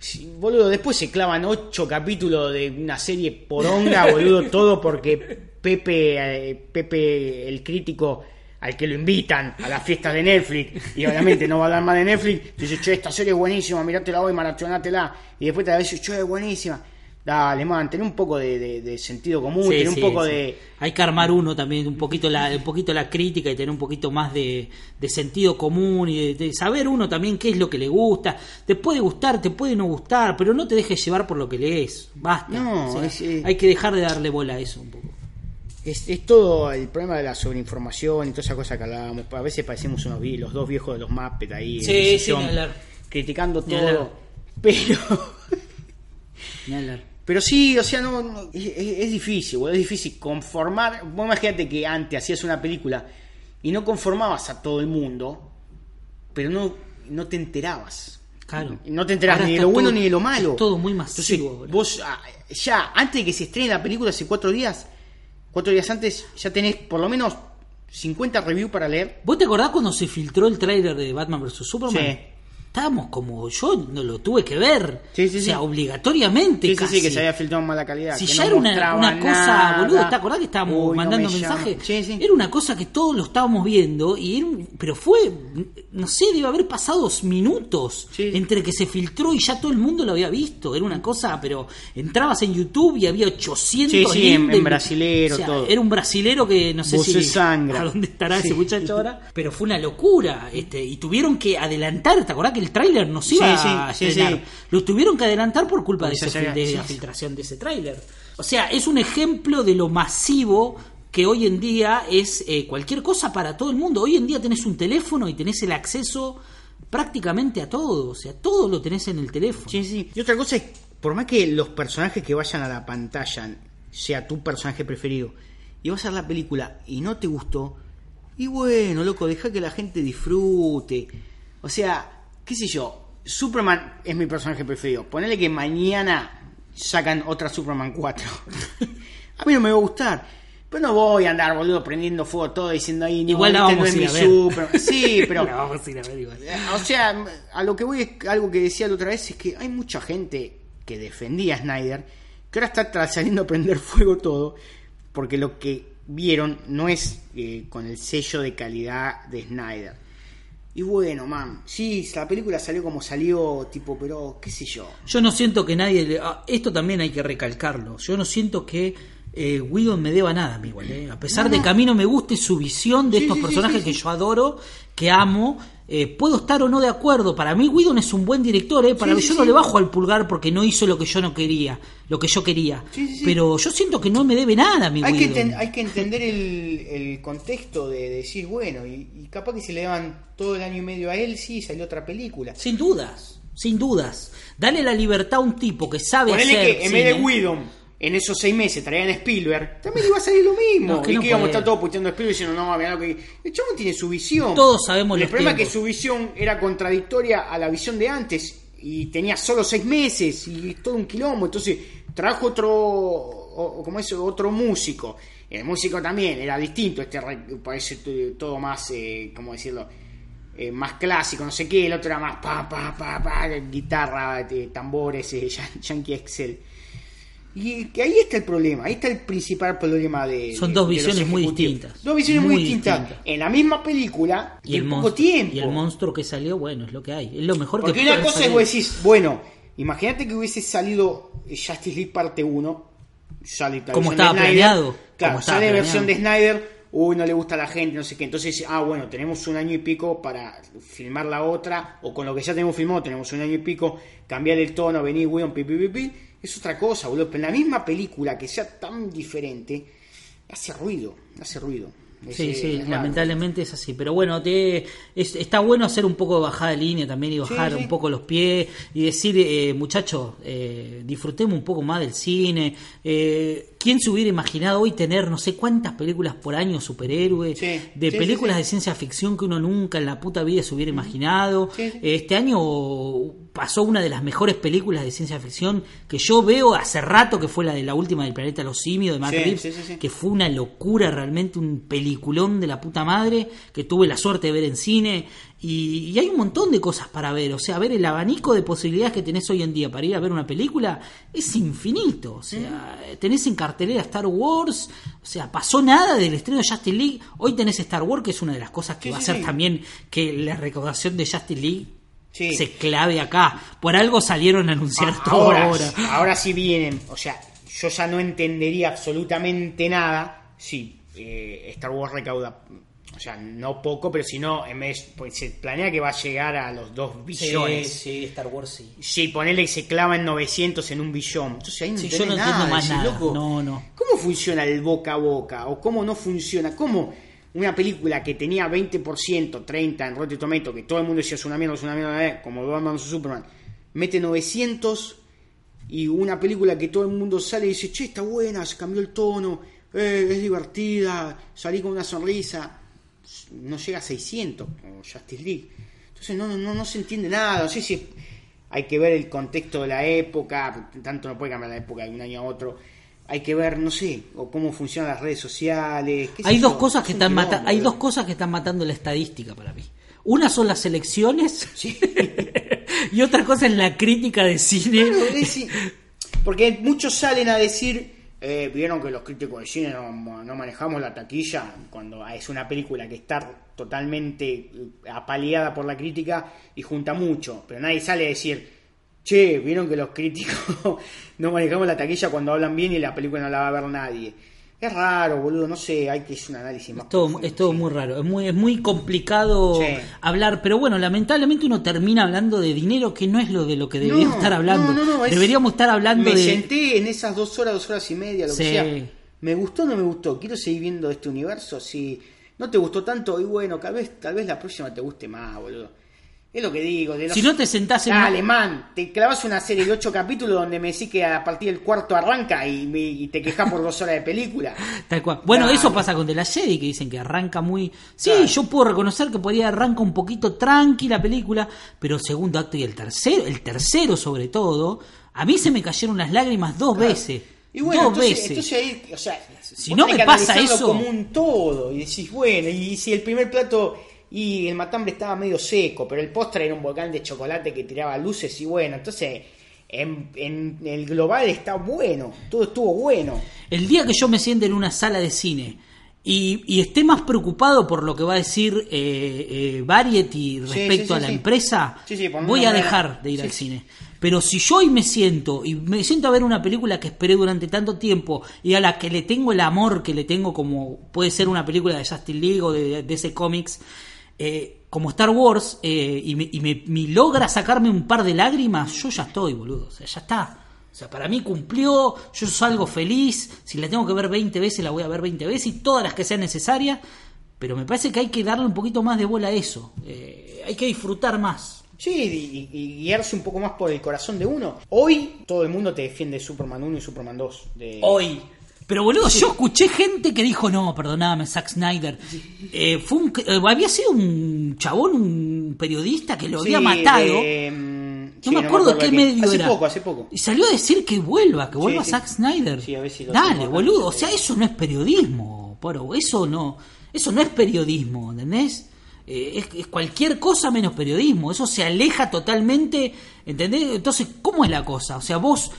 Speaker 1: sí, Boludo, después se clavan ocho capítulos de una serie poronga, boludo, todo porque Pepe, eh, Pepe el crítico al que lo invitan a las fiestas de Netflix, y obviamente no va a hablar más de Netflix, dice, che, esta serie es buenísima, mirátela hoy, maratonátela, y después te va a decir, che, es buenísima. Dale, man, ten un poco de, de- de sentido común,
Speaker 2: Sí,
Speaker 1: ten un
Speaker 2: sí,
Speaker 1: poco
Speaker 2: sí.
Speaker 1: de...
Speaker 2: Hay que armar uno también, un poquito la, un poquito la crítica y tener un poquito más de, de sentido común y de, de saber uno también qué es lo que le gusta. Te puede gustar, te puede no gustar, pero no te dejes llevar por lo que lees. Basta.
Speaker 1: No,
Speaker 2: O sea,
Speaker 1: es, eh,
Speaker 2: hay que dejar de darle bola a eso un poco.
Speaker 1: Es, es todo el problema de la sobreinformación y toda esa cosa que hablábamos. A veces parecemos unos los dos viejos de los Muppets ahí en
Speaker 2: Sí,
Speaker 1: el
Speaker 2: sí,
Speaker 1: criticando todo. Pero, pero sí, o sea, no, no, es, difícil, boludo, es difícil conformar. Vos imagínate que antes hacías una película y no conformabas a todo el mundo, pero no, no te enterabas.
Speaker 2: Claro.
Speaker 1: No te enterás
Speaker 2: Ahora
Speaker 1: ni de lo bueno ni de lo malo.
Speaker 2: es todo muy
Speaker 1: Entonces,
Speaker 2: masivo. boludo.
Speaker 1: vos ah, ya, antes de que se estrene la película hace cuatro días, cuatro días antes, ya tenés por lo menos 50 reviews para leer.
Speaker 2: ¿Vos te acordás cuando se filtró el tráiler de Batman vs Superman?
Speaker 1: Sí.
Speaker 2: Estábamos como yo no lo tuve que ver.
Speaker 1: Sí, sí,
Speaker 2: o sea,
Speaker 1: sí.
Speaker 2: obligatoriamente.
Speaker 1: Sí,
Speaker 2: casi.
Speaker 1: sí, que se había filtrado en mala calidad.
Speaker 2: Si
Speaker 1: que
Speaker 2: ya
Speaker 1: no
Speaker 2: era una, una cosa,
Speaker 1: nada.
Speaker 2: boludo, ¿te acordás que estábamos
Speaker 1: Uy, no
Speaker 2: mandando
Speaker 1: me llama.
Speaker 2: mensajes? Era una cosa que todos lo estábamos viendo, y era un- pero fue, no sé, debe haber pasado minutos entre que se filtró y ya todo el mundo lo había visto. Era una cosa, pero entrabas en YouTube y había 800
Speaker 1: Sí, en- en brasilero,
Speaker 2: o sea,
Speaker 1: todo.
Speaker 2: Era un brasilero que no sé
Speaker 1: Vos
Speaker 2: si
Speaker 1: sangra.
Speaker 2: a dónde estará ese muchacho ahora, pero fue una locura. Este, y tuvieron que adelantar, ¿te acordás que el tráiler nos iba
Speaker 1: Sí, sí,
Speaker 2: a estrenar?
Speaker 1: sí.
Speaker 2: Lo tuvieron que adelantar por culpa de, ese de la filtración de ese tráiler. O sea, es un ejemplo de lo masivo que hoy en día es eh, cualquier cosa para todo el mundo. Hoy en día tenés un teléfono y tenés el acceso prácticamente a todo. O sea, todo lo tenés en el teléfono.
Speaker 1: Sí, sí. Y otra cosa es, por más que los personajes que vayan a la pantalla sea tu personaje preferido, y vas a ver la película y no te gustó, y bueno, loco, deja que la gente disfrute. O sea, qué sé yo, Superman es mi personaje preferido. Ponele que mañana sacan otra Superman 4. a mí no me va a gustar. Pero no voy a andar, boludo, prendiendo fuego todo diciendo ahí, no,
Speaker 2: Igual la
Speaker 1: este
Speaker 2: vamos
Speaker 1: no es
Speaker 2: a ir
Speaker 1: mi
Speaker 2: a ver.
Speaker 1: Sí, pero
Speaker 2: La vamos a ir a ver igual.
Speaker 1: o sea, a lo que voy es algo que decía la otra vez, es que hay mucha gente que defendía a Snyder, que ahora está saliendo a prender fuego todo, porque lo que vieron no es eh, con el sello de calidad de Snyder. Y bueno, man, sí, la película salió como salió, tipo, pero qué sé yo.
Speaker 2: Yo no siento que nadie. le- ah, esto también hay que recalcarlo. Yo no siento que eh, Whedon me deba nada, a mí igual. eh. A pesar de que a mí no me guste su visión de
Speaker 1: Sí,
Speaker 2: estos
Speaker 1: sí,
Speaker 2: personajes
Speaker 1: sí,
Speaker 2: que yo adoro, que amo. Eh, puedo estar o no de acuerdo. Para mí, Whedon es un buen director. eh. Para
Speaker 1: Sí,
Speaker 2: mí,
Speaker 1: sí,
Speaker 2: yo no
Speaker 1: sí.
Speaker 2: le bajo al pulgar porque no hizo lo que yo no quería. Lo que yo quería. Pero yo siento que no me debe nada, mi
Speaker 1: Hay
Speaker 2: Whedon.
Speaker 1: hay que entender el, el contexto de, decir, bueno, y, y capaz que se le daban todo el año y medio a él, sí, salió otra película.
Speaker 2: Sin dudas. Sin dudas. Dale la libertad a un tipo que sabe
Speaker 1: Ponele
Speaker 2: hacer.
Speaker 1: que en vez de. Whedon en esos seis meses traían a Spielberg, también iba a salir lo mismo.
Speaker 2: No, es que
Speaker 1: y
Speaker 2: no
Speaker 1: que íbamos a estar todos puteando a Spielberg diciendo, no, mirá lo que. El chabón tiene su visión.
Speaker 2: Todos sabemos
Speaker 1: El
Speaker 2: los
Speaker 1: problema es que su visión era contradictoria a la visión de antes. Y tenía solo seis meses y todo un quilombo. Entonces trajo otro. O, como es, otro músico. El músico también era distinto. Este re- parece t- todo más. Eh, ¿Cómo decirlo? eh, más clásico, no sé qué, el otro era más pa, pa, pa, pa, guitarra, eh, tambores, eh, yan- Yankee Excel. Y que ahí está el problema, ahí está el principal problema de.
Speaker 2: Son
Speaker 1: de-
Speaker 2: dos visiones muy distintas.
Speaker 1: Dos visiones muy, distintas.
Speaker 2: distintas.
Speaker 1: En la misma película
Speaker 2: Y el,
Speaker 1: poco
Speaker 2: monstruo,
Speaker 1: tiempo.
Speaker 2: y el monstruo que salió, bueno, es lo que hay. Es lo mejor
Speaker 1: Porque
Speaker 2: que
Speaker 1: una
Speaker 2: puede
Speaker 1: cosa es vos decís, bueno, imagínate que hubiese salido Justice League parte 1, sale
Speaker 2: Como estaba planeado,
Speaker 1: Claro,
Speaker 2: estaba
Speaker 1: sale
Speaker 2: planeado.
Speaker 1: versión de Snyder, uy, no le gusta a la gente, no sé qué. Entonces, ah, bueno, tenemos un año y pico para filmar la otra, o con lo que ya tenemos filmado, tenemos un año y pico, cambiar el tono, venir, weón, pi, pi, pi, pi. Es otra cosa, boludo. Pero en la misma película que sea tan diferente, hace ruido, hace ruido. Es,
Speaker 2: Sí,
Speaker 1: eh,
Speaker 2: sí,
Speaker 1: es
Speaker 2: lamentablemente es así. Pero bueno, te, es- está bueno hacer un poco de bajada de línea también y bajar
Speaker 1: Sí, sí.
Speaker 2: un poco los pies y decir, eh, muchachos, eh, disfrutemos un poco más del cine. Eh, ¿Quién se hubiera imaginado hoy tener no sé cuántas películas por año superhéroes?
Speaker 1: Sí,
Speaker 2: de
Speaker 1: sí,
Speaker 2: películas
Speaker 1: sí,
Speaker 2: de ciencia ficción que uno nunca en la puta vida se hubiera imaginado. Este año pasó una de las mejores películas de ciencia ficción que yo veo hace rato, que fue la de la última del planeta Los Simios de Matt Reeves, que fue una locura, realmente un peliculón de la puta madre, que tuve la suerte de ver en cine. Y, y hay un montón de cosas para ver, o sea, ver el abanico de posibilidades que tenés hoy en día para ir a ver una película es infinito. O sea, tenés en cartelera Star Wars, o sea, pasó nada del estreno de Justice League. Hoy tenés Star Wars, que es una de las cosas que
Speaker 1: Sí,
Speaker 2: va
Speaker 1: sí,
Speaker 2: a hacer
Speaker 1: sí.
Speaker 2: también que la recaudación de Justice League se clave acá. Por algo salieron a anunciar
Speaker 1: Ah,
Speaker 2: todo
Speaker 1: ahora,
Speaker 2: ahora.
Speaker 1: ahora sí vienen. O sea, yo ya no entendería absolutamente nada si eh, Star Wars recauda. O sea, no poco, pero si no, en vez, pues se planea que va a llegar a los 2 billones.
Speaker 2: sí, Star Wars sí.
Speaker 1: Si ponele que se clava en 900 en un billón. Entonces ahí no
Speaker 2: Sí, yo no entiendo
Speaker 1: nada,
Speaker 2: más
Speaker 1: decís,
Speaker 2: nada.
Speaker 1: loco,
Speaker 2: No, no.
Speaker 1: ¿Cómo funciona el boca a boca? ¿O cómo no funciona? ¿Cómo una película que tenía 20%, 30% en Rotten Tomato, que todo el mundo decía es una mierda, es una mierda, eh, como Batman vs Superman, mete 900 y una película que todo el mundo sale y dice, che, está buena, se cambió el tono, eh, es divertida, salí con una sonrisa, no llega a 600 como Justice League. Entonces no, no, no se entiende nada, no sé si hay que ver el contexto de la época, tanto no puede cambiar la época de un año a otro. Hay que ver, no sé, o cómo funcionan las redes sociales. qué
Speaker 2: Hay
Speaker 1: yo,
Speaker 2: dos cosas que
Speaker 1: es
Speaker 2: están mata- hay
Speaker 1: boludo.
Speaker 2: dos cosas que están matando la estadística para mí. Una son las elecciones
Speaker 1: Sí.
Speaker 2: y otra cosa es la crítica de cine.
Speaker 1: Claro, es decir, porque muchos salen a decir, eh, vieron que los críticos de cine no, no manejamos la taquilla cuando es una película que está totalmente eh, apaleada por la crítica y junta mucho, pero nadie sale a decir, che, vieron que los críticos no manejamos la taquilla cuando hablan bien y la película no la va a ver nadie. Es raro, boludo, no sé, hay que hacer un análisis más
Speaker 2: Es todo,
Speaker 1: profundo,
Speaker 2: es todo
Speaker 1: sí.
Speaker 2: muy raro, es muy, es muy complicado
Speaker 1: Sí.
Speaker 2: hablar, pero bueno, lamentablemente uno termina hablando de dinero que no es lo de lo que deberíamos
Speaker 1: No,
Speaker 2: estar hablando.
Speaker 1: no, no, no, es-
Speaker 2: Deberíamos estar hablando
Speaker 1: me
Speaker 2: de...
Speaker 1: senté en esas dos horas, dos horas y media, lo
Speaker 2: Sí.
Speaker 1: que sea. ¿Me gustó o no me gustó? ¿Quiero seguir viendo este universo? Si no te gustó tanto, y bueno, tal vez, tal vez la próxima te guste más, boludo. Es lo que digo. De los-
Speaker 2: Si no te sentás en...
Speaker 1: Dale, man, te clavas una serie de ocho capítulos donde me decís que a partir del cuarto arranca y, te quejas por dos horas de película.
Speaker 2: Tal cual. Bueno, eso pasa con The Last Jedi, que dicen que arranca muy... Sí,
Speaker 1: Claro.
Speaker 2: yo puedo reconocer que podría arranca un poquito tranqui la película, pero segundo acto y el tercero, el tercero sobre todo, a mí se me cayeron las lágrimas dos veces.
Speaker 1: Y bueno,
Speaker 2: dos
Speaker 1: entonces,
Speaker 2: veces.
Speaker 1: entonces ahí, o sea,
Speaker 2: Si no me pasa eso-
Speaker 1: como un todo y decís, bueno, y si el primer plato y el matambre estaba medio seco, pero el postre era un volcán de chocolate que tiraba luces y bueno, entonces en, en el global está bueno, todo estuvo bueno.
Speaker 2: El día que yo me siente en una sala de cine y, y esté más preocupado por lo que va a decir eh, eh, Variety respecto
Speaker 1: sí, sí,
Speaker 2: a la empresa, voy a dejar de ir al cine. Pero si yo hoy me siento y me siento a ver una película que esperé durante tanto tiempo y a la que le tengo el amor que le tengo como puede ser una película de Justin League o de, de ese cómics, eh, como Star Wars, eh, y, me, y me- me logra sacarme un par de lágrimas, yo ya estoy, boludo. O sea, ya está. O sea, para mí cumplió, yo salgo feliz, si la tengo que ver 20 veces, la voy a ver 20 veces y todas las que sean necesarias, pero me parece que hay que darle un poquito más de bola a eso. Eh, hay que disfrutar más.
Speaker 1: Sí, y, y- y guiarse un poco más por el corazón de uno. Hoy todo el mundo te defiende Superman 1 y Superman 2. De...
Speaker 2: Hoy. Pero boludo, yo escuché gente que dijo, no, perdoname, Zack Snyder. Eh, fue un, eh, había sido un chabón, un periodista que lo había
Speaker 1: Sí,
Speaker 2: matado.
Speaker 1: de, mm,
Speaker 2: No
Speaker 1: sí,
Speaker 2: me acuerdo qué medio
Speaker 1: hace
Speaker 2: era.
Speaker 1: poco, hace poco.
Speaker 2: Y salió a decir que vuelva, que vuelva
Speaker 1: sí.
Speaker 2: Zack Snyder.
Speaker 1: Sí, a ver si lo
Speaker 2: Dale, boludo. O sea, eso no es periodismo, poro. Eso no, eso no es periodismo, ¿entendés? Eh, es, es cualquier cosa menos periodismo. Eso se aleja totalmente, ¿entendés? Entonces, ¿cómo es la cosa? O sea, vos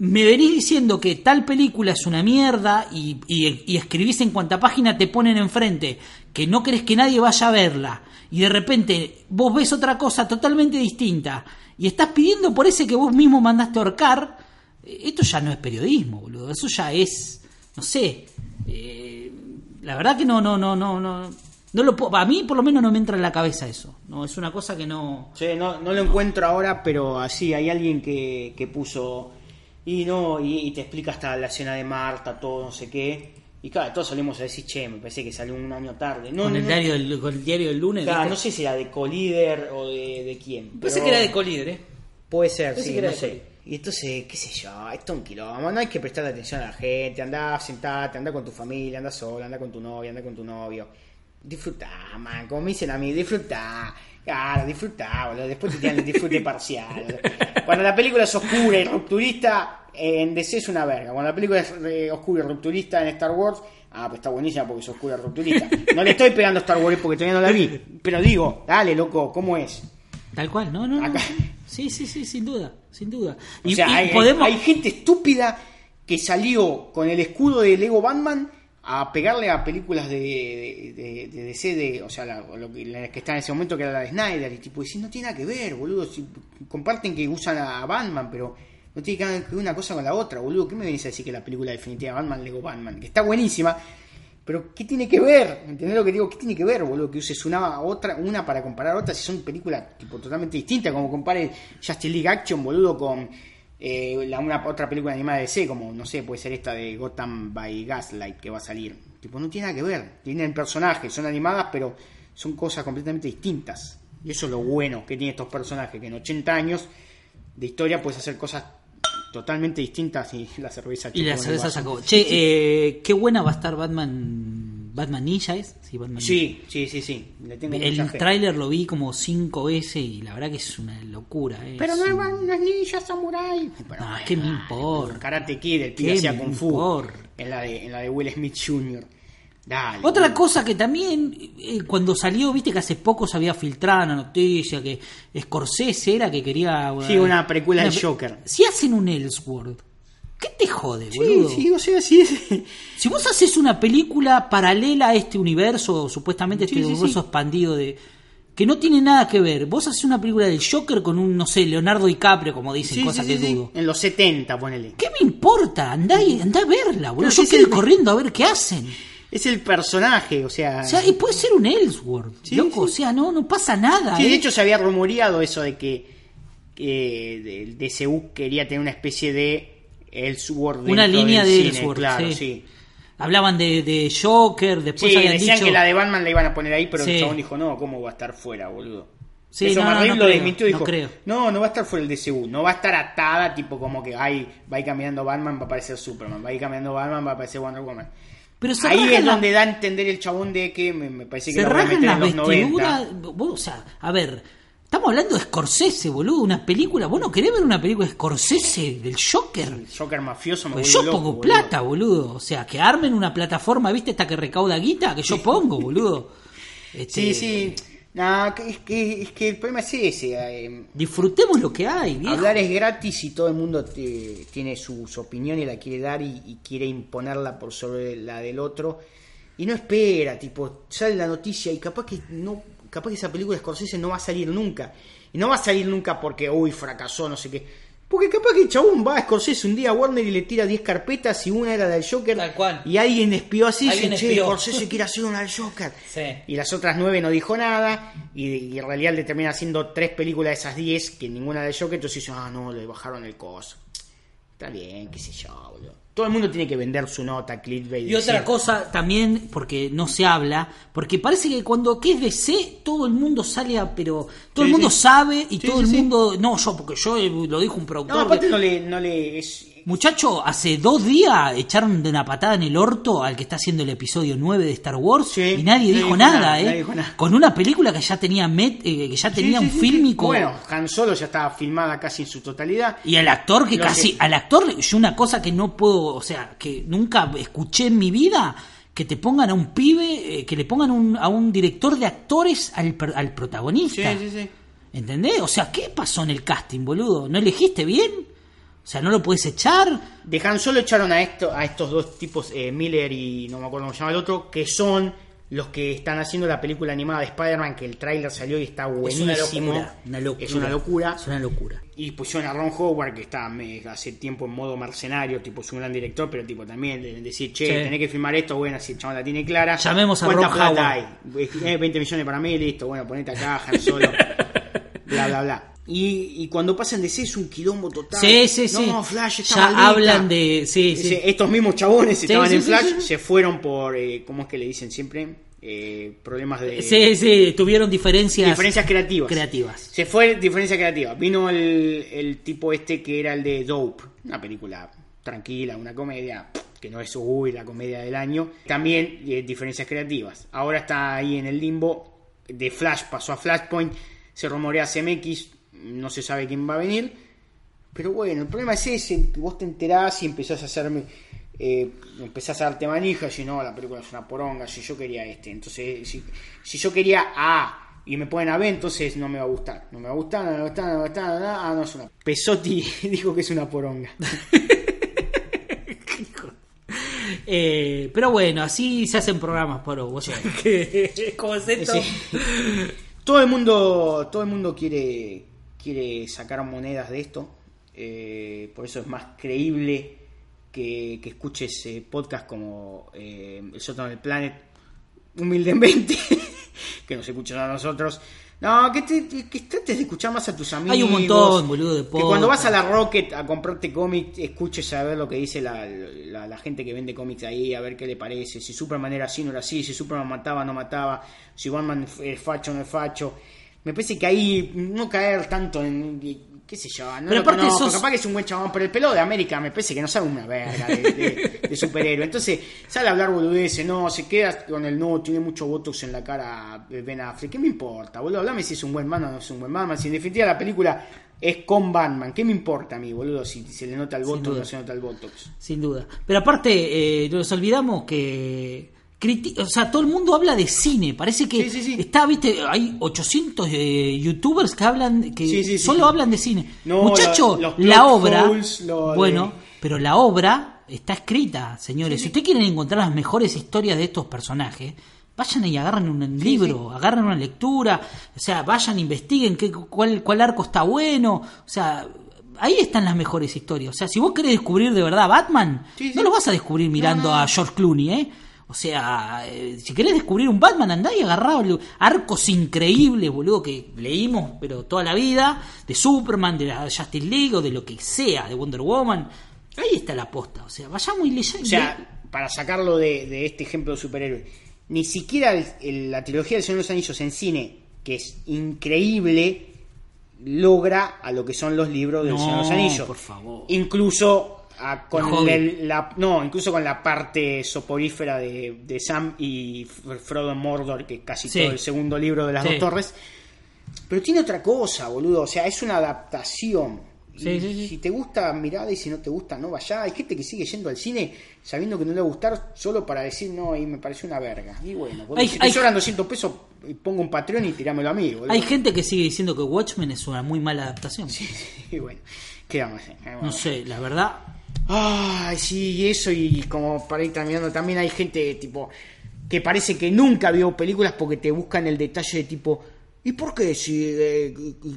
Speaker 2: me venís diciendo que tal película es una mierda y, y- y escribís en cuanta página te ponen enfrente que no querés que nadie vaya a verla y de repente vos ves otra cosa totalmente distinta y estás pidiendo por ese que vos mismo mandaste ahorcar, eh, esto ya no es periodismo, boludo, eso ya es, no sé, eh, la verdad que no, no, no, no, no, no lo a mí por lo menos no me entra en la cabeza eso, no, es una cosa que no...
Speaker 1: Sí, no, no lo encuentro ahora, pero así hay alguien que, que puso y no y, y te explica hasta la escena de Marta, todo, no sé qué. Y claro, todos salimos a decir, che, me parece que salió un año tarde. No,
Speaker 2: con, el
Speaker 1: no.
Speaker 2: diario del, con el diario del lunes.
Speaker 1: Claro,
Speaker 2: ¿viste?
Speaker 1: no sé si era de Colíder o de, de quién. Pero
Speaker 2: que era de Colíder, ¿eh?
Speaker 1: Puede ser,
Speaker 2: Pensé
Speaker 1: sí,
Speaker 2: que era
Speaker 1: no
Speaker 2: de
Speaker 1: sé.
Speaker 2: Colíder.
Speaker 1: Y entonces, qué sé yo, esto es un quilombo. No hay que prestarle atención a la gente. Andá, sentate, anda con tu familia, anda sola, anda con tu novia, anda con tu novio. Disfrutá, man, como me dicen a mí, disfrutá. Claro, disfrutá, boludo. Después te tiran el disfrute parcial. Cuando la película es oscura y rupturista, en DC es una verga. Cuando la película es eh, oscura y rupturista en Star Wars, ah, pues está buenísima porque es oscura y rupturista. No le estoy pegando a Star Wars porque todavía no la vi. Pero digo, dale, loco, ¿cómo es?
Speaker 2: Tal cual, no, no, no. Sí, sí, sí, sin duda, sin duda.
Speaker 1: O
Speaker 2: Y,
Speaker 1: sea,
Speaker 2: y
Speaker 1: hay, hay-
Speaker 2: podemos...
Speaker 1: hay gente estúpida que salió con el escudo de Lego Batman a pegarle a películas de, de, de- de DC, de, o sea, la, lo que, la que está en ese momento, que era la de Snyder, y tipo, decís, no tiene nada que ver, boludo. Si comparten que usan a Batman, pero no tiene que ver una cosa con la otra, boludo. ¿Qué me venís a decir que la película definitiva de Batman, Lego Batman? Que está buenísima, pero ¿qué tiene que ver? ¿Entendés lo que digo? ¿Qué tiene que ver, boludo? Que uses una otra, una para comparar a otra si son películas tipo totalmente distintas, como compare Justice League Action, boludo, con eh, la, una otra película animada de DC, como no sé, puede ser esta de Gotham by Gaslight que va a salir. Tipo, no tiene nada que ver. Tienen personajes, son animadas, pero son cosas completamente distintas. Y eso es lo bueno que tienen estos personajes, que en 80 años de historia puedes hacer cosas totalmente distintas y la cerveza
Speaker 2: Y la cerveza sacó. Che, eh, qué buena va a estar Batman. Batman Ninja es. Sí, Batman
Speaker 1: Sí, sí, sí, sí. Le tengo
Speaker 2: Ninja.
Speaker 1: mucha
Speaker 2: El tráiler lo vi como cinco veces y la verdad que es una locura. eh.
Speaker 1: Pero
Speaker 2: Es
Speaker 1: no
Speaker 2: un-
Speaker 1: eran unas ninjas samurai.
Speaker 2: No,
Speaker 1: bueno,
Speaker 2: ¿qué me importa?
Speaker 1: Karate Kid, el
Speaker 2: ¿Qué
Speaker 1: hacía Kung Fu. En la, de, en la de Will Smith Jr. Dale.
Speaker 2: Otra cosa que también, eh, cuando salió, viste que hace poco se había filtrado una noticia que Scorsese era que quería.
Speaker 1: Sí, una precuela del Joker.
Speaker 2: Si hacen un Ellsworth, ¿qué te jode,
Speaker 1: Sí,
Speaker 2: boludo?
Speaker 1: sí, o sea, sí es.
Speaker 2: Si vos haces una película paralela a este universo, supuestamente este
Speaker 1: Sí, sí,
Speaker 2: universo
Speaker 1: sí.
Speaker 2: expandido de. que no tiene nada que ver, vos haces una película del Joker con un, no sé, Leonardo DiCaprio, como dicen,
Speaker 1: Sí,
Speaker 2: cosa
Speaker 1: sí,
Speaker 2: que
Speaker 1: sí, sí.
Speaker 2: dudo.
Speaker 1: En los 70, ponele.
Speaker 2: ¿Qué me importa? Andá, y- andá a verla, boludo.
Speaker 1: Pero
Speaker 2: Yo
Speaker 1: sí,
Speaker 2: quiero
Speaker 1: sí.
Speaker 2: ir corriendo a ver qué hacen.
Speaker 1: Es el personaje, o sea.
Speaker 2: O sea, y puede ser un Ellsworth,
Speaker 1: Sí,
Speaker 2: loco. O sea, no, no pasa nada.
Speaker 1: Sí,
Speaker 2: ¿eh?
Speaker 1: de hecho se había rumoreado eso de que eh, el DCU quería tener una especie de Ellsworth
Speaker 2: Una línea
Speaker 1: del
Speaker 2: de
Speaker 1: cine,
Speaker 2: Ellsworth,
Speaker 1: claro,
Speaker 2: sí.
Speaker 1: sí.
Speaker 2: Hablaban de, de Joker, después
Speaker 1: Sí, decían
Speaker 2: dicho...
Speaker 1: que la de Batman la iban a poner ahí, pero el chabón dijo, no, ¿cómo va a estar fuera, boludo?
Speaker 2: Sí,
Speaker 1: Eso
Speaker 2: no, no, no
Speaker 1: lo desmintió y
Speaker 2: no
Speaker 1: dijo,
Speaker 2: creo.
Speaker 1: no, no va a estar fuera el DCU, no va a estar atada, tipo como que, ay, va a ir caminando Batman, va a aparecer Superman, va a ir caminando Batman, va a aparecer Wonder Woman.
Speaker 2: Pero se
Speaker 1: Ahí es
Speaker 2: la-
Speaker 1: donde da a entender el chabón de que me, me parece que
Speaker 2: se rajan las
Speaker 1: en los 90.
Speaker 2: vestiduras. O sea, a ver, estamos hablando de Scorsese, boludo, una película. ¿Vos no querés ver una película de Scorsese del Joker?
Speaker 1: Joker mafioso me
Speaker 2: Pues yo
Speaker 1: loco,
Speaker 2: pongo
Speaker 1: boludo.
Speaker 2: plata, boludo. O sea, que armen una plataforma, ¿viste? Esta que recauda guita, que yo pongo, boludo.
Speaker 1: Sí,
Speaker 2: Este,
Speaker 1: sí. No, que- es que, es que el problema es ese. eh,
Speaker 2: Disfrutemos lo que hay, viejo.
Speaker 1: hablar es gratis y todo el mundo te- tiene su, su opinión y la quiere dar y, y quiere imponerla por sobre la del otro. Y no espera, tipo, sale la noticia y capaz que no capaz que esa película de Scorsese no va a salir nunca. Y no va a salir nunca porque, uy, fracasó, no sé qué. Porque capaz que el chabón va a Scorsese un día a Warner y le tira 10 carpetas y una era del Joker.
Speaker 2: Tal cual.
Speaker 1: Y alguien espió así y dice, che. Scorsese quiere hacer una del Joker.
Speaker 2: Sí.
Speaker 1: Y las otras nueve no dijo nada. Y, y en realidad le termina haciendo tres películas de esas diez, que ninguna de Joker. Entonces dice, ah, no, le bajaron el coso. Está bien, qué sé yo, boludo. Todo el mundo tiene que vender su nota, clickbait.
Speaker 2: Y otra
Speaker 1: decir,
Speaker 2: cosa también, porque no se habla, porque parece que cuando que es DC, todo el mundo sale a, pero todo
Speaker 1: Sí,
Speaker 2: el mundo
Speaker 1: sí.
Speaker 2: sabe y
Speaker 1: Sí,
Speaker 2: todo el mundo, no, yo, porque yo eh, lo dijo un productor.
Speaker 1: No, aparte
Speaker 2: que-
Speaker 1: no le, no le es,
Speaker 2: Muchacho, hace dos días echaron de una patada en el orto al que está haciendo el episodio 9 de Star Wars
Speaker 1: Sí,
Speaker 2: y nadie
Speaker 1: nadie
Speaker 2: dijo nada,
Speaker 1: nada,
Speaker 2: ¿eh?
Speaker 1: nadie dijo nada.
Speaker 2: Con una película que ya tenía met, eh, que ya tenía
Speaker 1: Sí,
Speaker 2: un
Speaker 1: sí,
Speaker 2: fílmico.
Speaker 1: Bueno, Han Solo ya estaba filmada casi en su totalidad.
Speaker 2: Y al actor que
Speaker 1: Lo
Speaker 2: casi,
Speaker 1: que-
Speaker 2: al actor, yo una cosa que no puedo, o sea, que nunca escuché en mi vida, que te pongan a un pibe, eh, que le pongan un- a un director de actores al, al protagonista.
Speaker 1: Sí, sí, sí.
Speaker 2: ¿Entendés? O sea, ¿qué pasó en el casting, boludo? ¿No elegiste bien? O sea, ¿no lo puedes echar?
Speaker 1: De Han Solo echaron a, esto, a estos dos tipos, eh, Miller y no me acuerdo cómo se llama el otro, que son los que están haciendo la película animada de Spider-Man, que el tráiler salió y está buenísimo.
Speaker 2: Es una locura. Una locura.
Speaker 1: Es una locura.
Speaker 2: Es una locura.
Speaker 1: Y pusieron a Ron Howard, que está me- hace tiempo en modo mercenario, tipo es un gran director, pero tipo también de decir, che,
Speaker 2: Sí.
Speaker 1: tenés que filmar esto, bueno, si el chabón la tiene clara.
Speaker 2: Llamemos a
Speaker 1: ¿Cuánta
Speaker 2: Ron
Speaker 1: plata
Speaker 2: Howard.
Speaker 1: hay? Eh, 20 millones para mí, listo, bueno, ponete acá, Han Solo. bla, bla, bla. Y, y cuando pasan de C es un quilombo total.
Speaker 2: Sí, sí, sí.
Speaker 1: No, Flash está
Speaker 2: Ya
Speaker 1: maldita.
Speaker 2: hablan de. Sí, sí.
Speaker 1: Estos mismos chabones estaban en Flash, se fueron por, eh, ¿cómo es que le dicen siempre? Eh, problemas de...
Speaker 2: Sí, sí, tuvieron diferencias.
Speaker 1: Diferencias creativas.
Speaker 2: creativas.
Speaker 1: Se fue diferencia creativa. Vino el, el tipo este que era el de Dope, una película tranquila, una comedia que no es uy, la comedia del año. También eh, diferencias creativas. Ahora está ahí en el limbo. De Flash pasó a Flashpoint. Se rumorea CMX. No se sabe quién va a venir. Pero bueno, el problema es ese, que vos te enterás y empezás a hacerme, eh, empezás a darte manija, si no, la película es una poronga, si yo quería este, entonces, si, si yo quería A y me ponen a B, entonces no me va a gustar, no me va a gustar, no me va a gustar, no me va a gustar, no, ah, no es una... Pesotti dijo que es una poronga.
Speaker 2: Eh, pero bueno, así se hacen programas, por vos que ¿Cómo es esto?
Speaker 1: Sí. Todo el mundo, todo el mundo quiere, quiere sacar monedas de esto, eh, por eso es más creíble que, que escuches eh, podcast como eh, El sótano del Planet, humildemente, que nos escuchen a nosotros. No, que, te, que trates de escuchar más a tus amigos.
Speaker 2: Hay un montón, boludo, de
Speaker 1: Que cuando vas
Speaker 2: podcast.
Speaker 1: a la Rocket a comprarte cómics, escuches a ver lo que dice la, la- la gente que vende cómics ahí, a ver qué le parece. Si Superman era así, no era así. Si Superman mataba, no mataba. Si Batman es facho, no es facho. Me parece que ahí no caer tanto en. qué sé yo, no
Speaker 2: Pero
Speaker 1: lo conozco,
Speaker 2: sos-
Speaker 1: capaz que es un buen chabón, pero el pelado de América me parece que no sabe una verga de, de- de superhéroe. Entonces sale a hablar boludeces, no, se queda con el no, tiene mucho botox en la cara Ben Affleck. ¿Qué me importa, boludo? Hablame si es un buen man o no es un buen man. Si en definitiva la película es con Batman, ¿qué me importa a mí, boludo? Si se le nota el botox o no se nota el botox.
Speaker 2: Sin duda. Pero aparte, eh, nos olvidamos que, o sea, todo el mundo habla de cine. Parece que
Speaker 1: Sí, sí, sí.
Speaker 2: está, viste, hay 800 eh, youtubers que hablan, que solo hablan de cine.
Speaker 1: No,
Speaker 2: Muchacho,
Speaker 1: la-
Speaker 2: obra,
Speaker 1: holes, lo de-
Speaker 2: bueno, pero la obra está escrita, señores. Si ustedes quieren encontrar las mejores historias de estos personajes, vayan y agarren un libro, agarren una lectura, o sea, vayan, investiguen qué, cuál, cuál arco está bueno, o sea, ahí están las mejores historias. O sea, si vos querés descubrir de verdad Batman,
Speaker 1: Sí, sí.
Speaker 2: no lo vas a descubrir mirando
Speaker 1: No, no.
Speaker 2: a George Clooney, ¿eh? O sea, eh, si querés descubrir un Batman, andá y agarrá boludo, arcos increíbles, boludo, que leímos, pero toda la vida, de Superman, de la Justice League o de lo que sea, de Wonder Woman. Ahí está la posta. O sea, vayamos y leyendo.
Speaker 1: O sea, para sacarlo de, de este ejemplo de superhéroe, ni siquiera el- el- la trilogía del Señor de los Anillos en cine, que es increíble, logra a lo que son los libros del
Speaker 2: No,
Speaker 1: Señor de los Anillos.
Speaker 2: por favor.
Speaker 1: Incluso a- con el- la, no, incluso con la parte soporífera de, de Sam y Frodo Mordor, que casi
Speaker 2: Sí.
Speaker 1: todo el segundo libro de las
Speaker 2: Sí.
Speaker 1: dos torres. Pero tiene otra cosa, boludo. O sea, es una adaptación.
Speaker 2: Sí,
Speaker 1: Y
Speaker 2: sí, sí.
Speaker 1: Si te gusta, mirada y si no te gusta, no vaya. Hay gente que sigue yendo al cine sabiendo que no le va a gustar solo para decir, no, y me pareció una verga. Y bueno, boludo,
Speaker 2: Hay-
Speaker 1: si te
Speaker 2: hay-
Speaker 1: sobran 200 pesos, pongo un Patreon y tirámelo a mí, boludo.
Speaker 2: Hay gente que sigue diciendo que Watchmen es una muy mala adaptación.
Speaker 1: Y bueno, ¿qué vamos a hacer? Eh, bueno.
Speaker 2: No sé, la verdad.
Speaker 1: Ay, sí, y eso, y como para ir terminando, también hay gente tipo que parece que nunca vio películas porque te buscan el detalle de tipo, ¿y por qué si eh,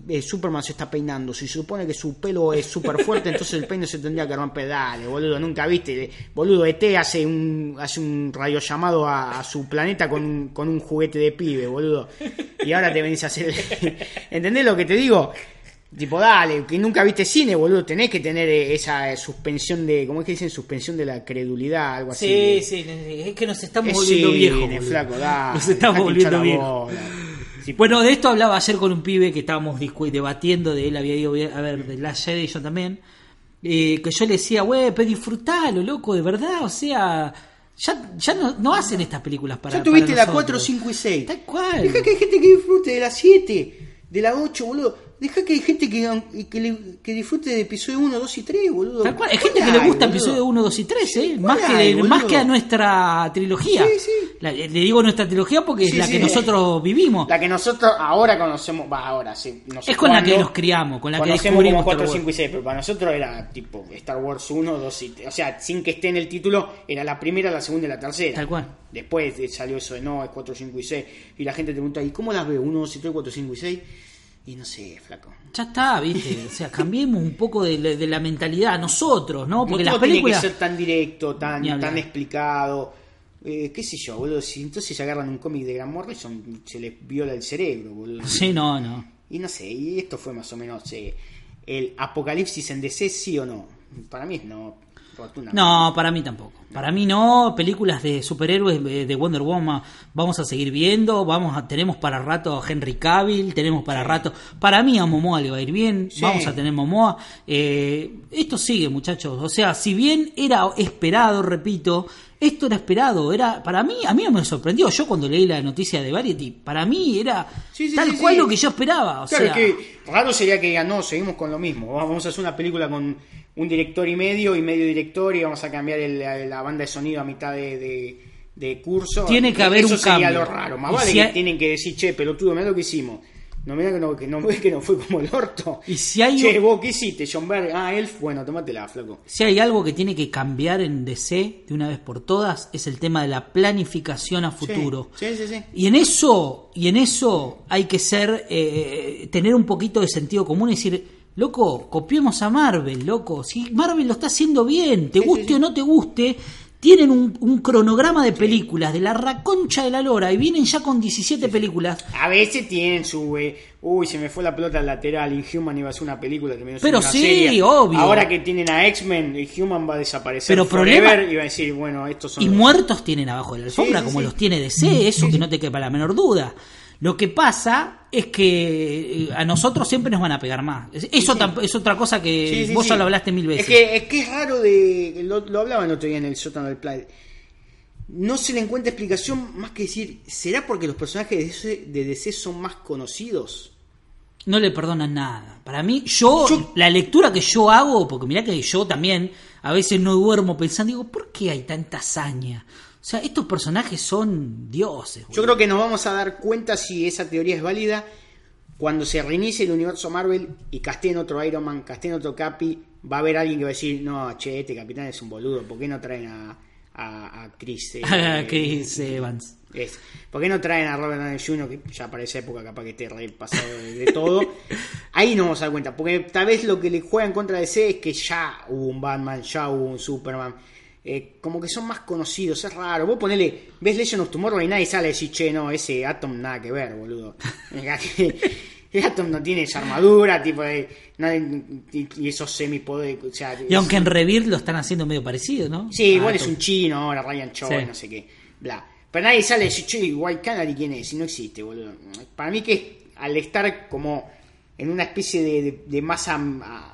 Speaker 1: eh, Superman se está peinando? Si se supone que su pelo es súper fuerte, entonces el peine se tendría que romper, dale, boludo, nunca viste, boludo, ET hace un, hace un a, a su planeta con, con un juguete de pibe, boludo, y ahora te venís a hacer, ¿entendés lo que te digo? Tipo, dale, que nunca viste cine, boludo, tenés que tener eh, esa eh, suspensión de, ¿cómo es que dicen? Suspensión de la credulidad, algo así.
Speaker 2: Sí, sí, es que nos estamos
Speaker 1: Es
Speaker 2: volviendo viejos. boludo.
Speaker 1: flaco, dale,
Speaker 2: Nos estamos volviendo viejos.
Speaker 1: Sí,
Speaker 2: Bueno, de esto hablaba ayer con un pibe que estábamos debatiendo, de él había ido a ver de Last Jedi y yo también, eh, que yo le decía, güey, pero disfrutalo, loco, de verdad, o sea, ya, ya no, no hacen estas películas para
Speaker 1: ya tuviste
Speaker 2: para
Speaker 1: la 4,
Speaker 2: nosotros.
Speaker 1: 5 y 6.
Speaker 2: Tal cual.
Speaker 1: Deja que hay gente que disfrute de la 7, de la 8, boludo. Deja que hay gente que, que, le- que disfrute de episodio 1, 2 y 3, boludo.
Speaker 2: Tal cual. Hay
Speaker 1: ¿Cuál
Speaker 2: gente que le gusta
Speaker 1: boludo?
Speaker 2: episodio 1, 2 y 3, ¿eh?
Speaker 1: ¿Cuál
Speaker 2: Más que,
Speaker 1: hay,
Speaker 2: más que a nuestra trilogía.
Speaker 1: Sí, sí.
Speaker 2: La- le digo nuestra trilogía porque es
Speaker 1: Sí,
Speaker 2: la
Speaker 1: sí.
Speaker 2: que nosotros vivimos.
Speaker 1: La que nosotros ahora conocemos, va, ahora sí. no sé
Speaker 2: Es con la que
Speaker 1: cuándo,
Speaker 2: nos criamos, con la que
Speaker 1: conocemos
Speaker 2: descubrimos
Speaker 1: como 4,
Speaker 2: Star Wars.
Speaker 1: 5 y 6, pero para nosotros era tipo Star Wars 1, 2 y 3. O sea, sin que esté en el título, era la primera, la segunda y la tercera.
Speaker 2: Tal cual.
Speaker 1: Después eh, salió eso de no, es 4, 5 y 6. Y la gente te pregunta, ¿y cómo las veo? 1, 2 y 3, 4, 5 y 6. Y no sé, flaco.
Speaker 2: Ya está, ¿viste? O sea, cambiemos un poco de, la- de la mentalidad nosotros, ¿no? Porque
Speaker 1: no
Speaker 2: las
Speaker 1: todo tiene que
Speaker 2: películas...
Speaker 1: ser tan directo, tan, tan explicado. Eh, qué sé yo, boludo. Si entonces se agarran un cómic de Grant Morrison, se les viola el cerebro, boludo.
Speaker 2: Sí, no, no.
Speaker 1: Y no sé, y esto fue más o menos eh, el apocalipsis en DC, sí o no. Para mí es no. Fortuna.
Speaker 2: No, para mí tampoco. Para mí no, películas de superhéroes eh, de Wonder Woman vamos a seguir viendo, vamos a tenemos para rato a Henry Cavill, tenemos para rato, para mí a Momoa le va a ir bien,
Speaker 1: Sí.
Speaker 2: vamos a tener Momoa. Eh, esto sigue, muchachos, o sea, si bien era esperado, repito, esto era esperado, era para mí, a mí me sorprendió, yo cuando leí la noticia de Variety, para mí era
Speaker 1: Sí,
Speaker 2: tal cual lo que yo esperaba, o
Speaker 1: Claro,
Speaker 2: sea,
Speaker 1: que raro sería que digan, no, seguimos con lo mismo. Vamos a hacer una película con un director y medio y medio director y vamos a cambiar el- la, la banda de sonido a mitad de, de- de curso.
Speaker 2: Tiene que haber
Speaker 1: Eso
Speaker 2: un
Speaker 1: sería
Speaker 2: cambio.
Speaker 1: lo raro. Más vale
Speaker 2: si
Speaker 1: que
Speaker 2: hay-
Speaker 1: tienen que decir, che, pelotudo, mira lo que hicimos. No, mira que no, que no, que no fue como el orto.
Speaker 2: Y si hay
Speaker 1: Che, vos, ¿qué hiciste? John Berg. Ah, Elf, bueno, tomátela, flaco.
Speaker 2: Si hay algo que tiene que cambiar en DC de una vez por todas es el tema de la planificación a futuro.
Speaker 1: Sí, sí, sí.
Speaker 2: Y en eso, y en eso hay que ser, eh, tener un poquito de sentido común y decir, loco, copiemos a Marvel, loco. Si Marvel lo está haciendo bien, te
Speaker 1: Sí,
Speaker 2: guste
Speaker 1: sí.
Speaker 2: o no te guste, tienen un, un cronograma de películas de la raconcha de la lora y vienen ya con 17 películas.
Speaker 1: A veces tienen su. eh, uy, se me fue la pelota al lateral. Inhuman iba a ser una película. terminó
Speaker 2: Pero
Speaker 1: una
Speaker 2: sí,
Speaker 1: serie.
Speaker 2: obvio.
Speaker 1: Ahora que tienen a X-Men, Inhuman va a desaparecer.
Speaker 2: Pero problema-
Speaker 1: Y va a decir, bueno, estos son.
Speaker 2: Y
Speaker 1: los-
Speaker 2: muertos tienen abajo de la alfombra,
Speaker 1: Sí,
Speaker 2: como los tiene DC, eso que no te quepa la menor duda. Lo que pasa es que eh, a nosotros siempre nos van a pegar más. Es- Eso tam- es otra cosa que
Speaker 1: Sí, sí,
Speaker 2: vos
Speaker 1: sí.
Speaker 2: ya lo hablaste mil veces.
Speaker 1: Es que, es que es raro de. Lo, lo hablaba el otro día en el sótano del Play. No se le encuentra explicación más que decir, ¿será porque los personajes de DC, de DC son más conocidos?
Speaker 2: No le perdonan nada. Para mí, yo,
Speaker 1: Yo-
Speaker 2: la lectura que yo hago, porque mirá que yo también a veces no duermo pensando, digo, ¿por qué hay tanta hazaña? O sea, estos personajes son dioses.
Speaker 1: Yo creo que nos vamos a dar cuenta si esa teoría es válida cuando se reinicie el universo Marvel y casteen otro Iron Man, casteen otro Capi, va a haber alguien que va a decir, no, che, este capitán es un boludo, ¿por qué no traen a, a, a Chris? eh,
Speaker 2: Chris Evans.
Speaker 1: es, ¿Por qué no traen a Robert Downey Jr., que ya para esa época capaz que esté re pasado de, todo? Ahí nos vamos a dar cuenta, porque tal vez lo que le juega en contra de DC es que ya hubo un Batman, ya hubo un Superman. Eh, como que son más conocidos, es raro. Vos ponele, ves Legend of Tomorrow y nadie sale a decir, che, no, ese Atom nada que ver, boludo. El Atom no tiene esa armadura, tipo de. nadie- y, esos semipoderes. O sea,
Speaker 2: Y aunque
Speaker 1: es-
Speaker 2: en Rebirth lo están haciendo medio parecido, ¿no?
Speaker 1: Sí, igual
Speaker 2: Ah,
Speaker 1: es un chino ahora, Ryan Choi,
Speaker 2: Sí.
Speaker 1: no sé qué, bla. Pero nadie sale a decir, che, White Canary, ¿quién es? Y no existe, boludo. Para mí que al estar como en una especie de, de- de masa, a-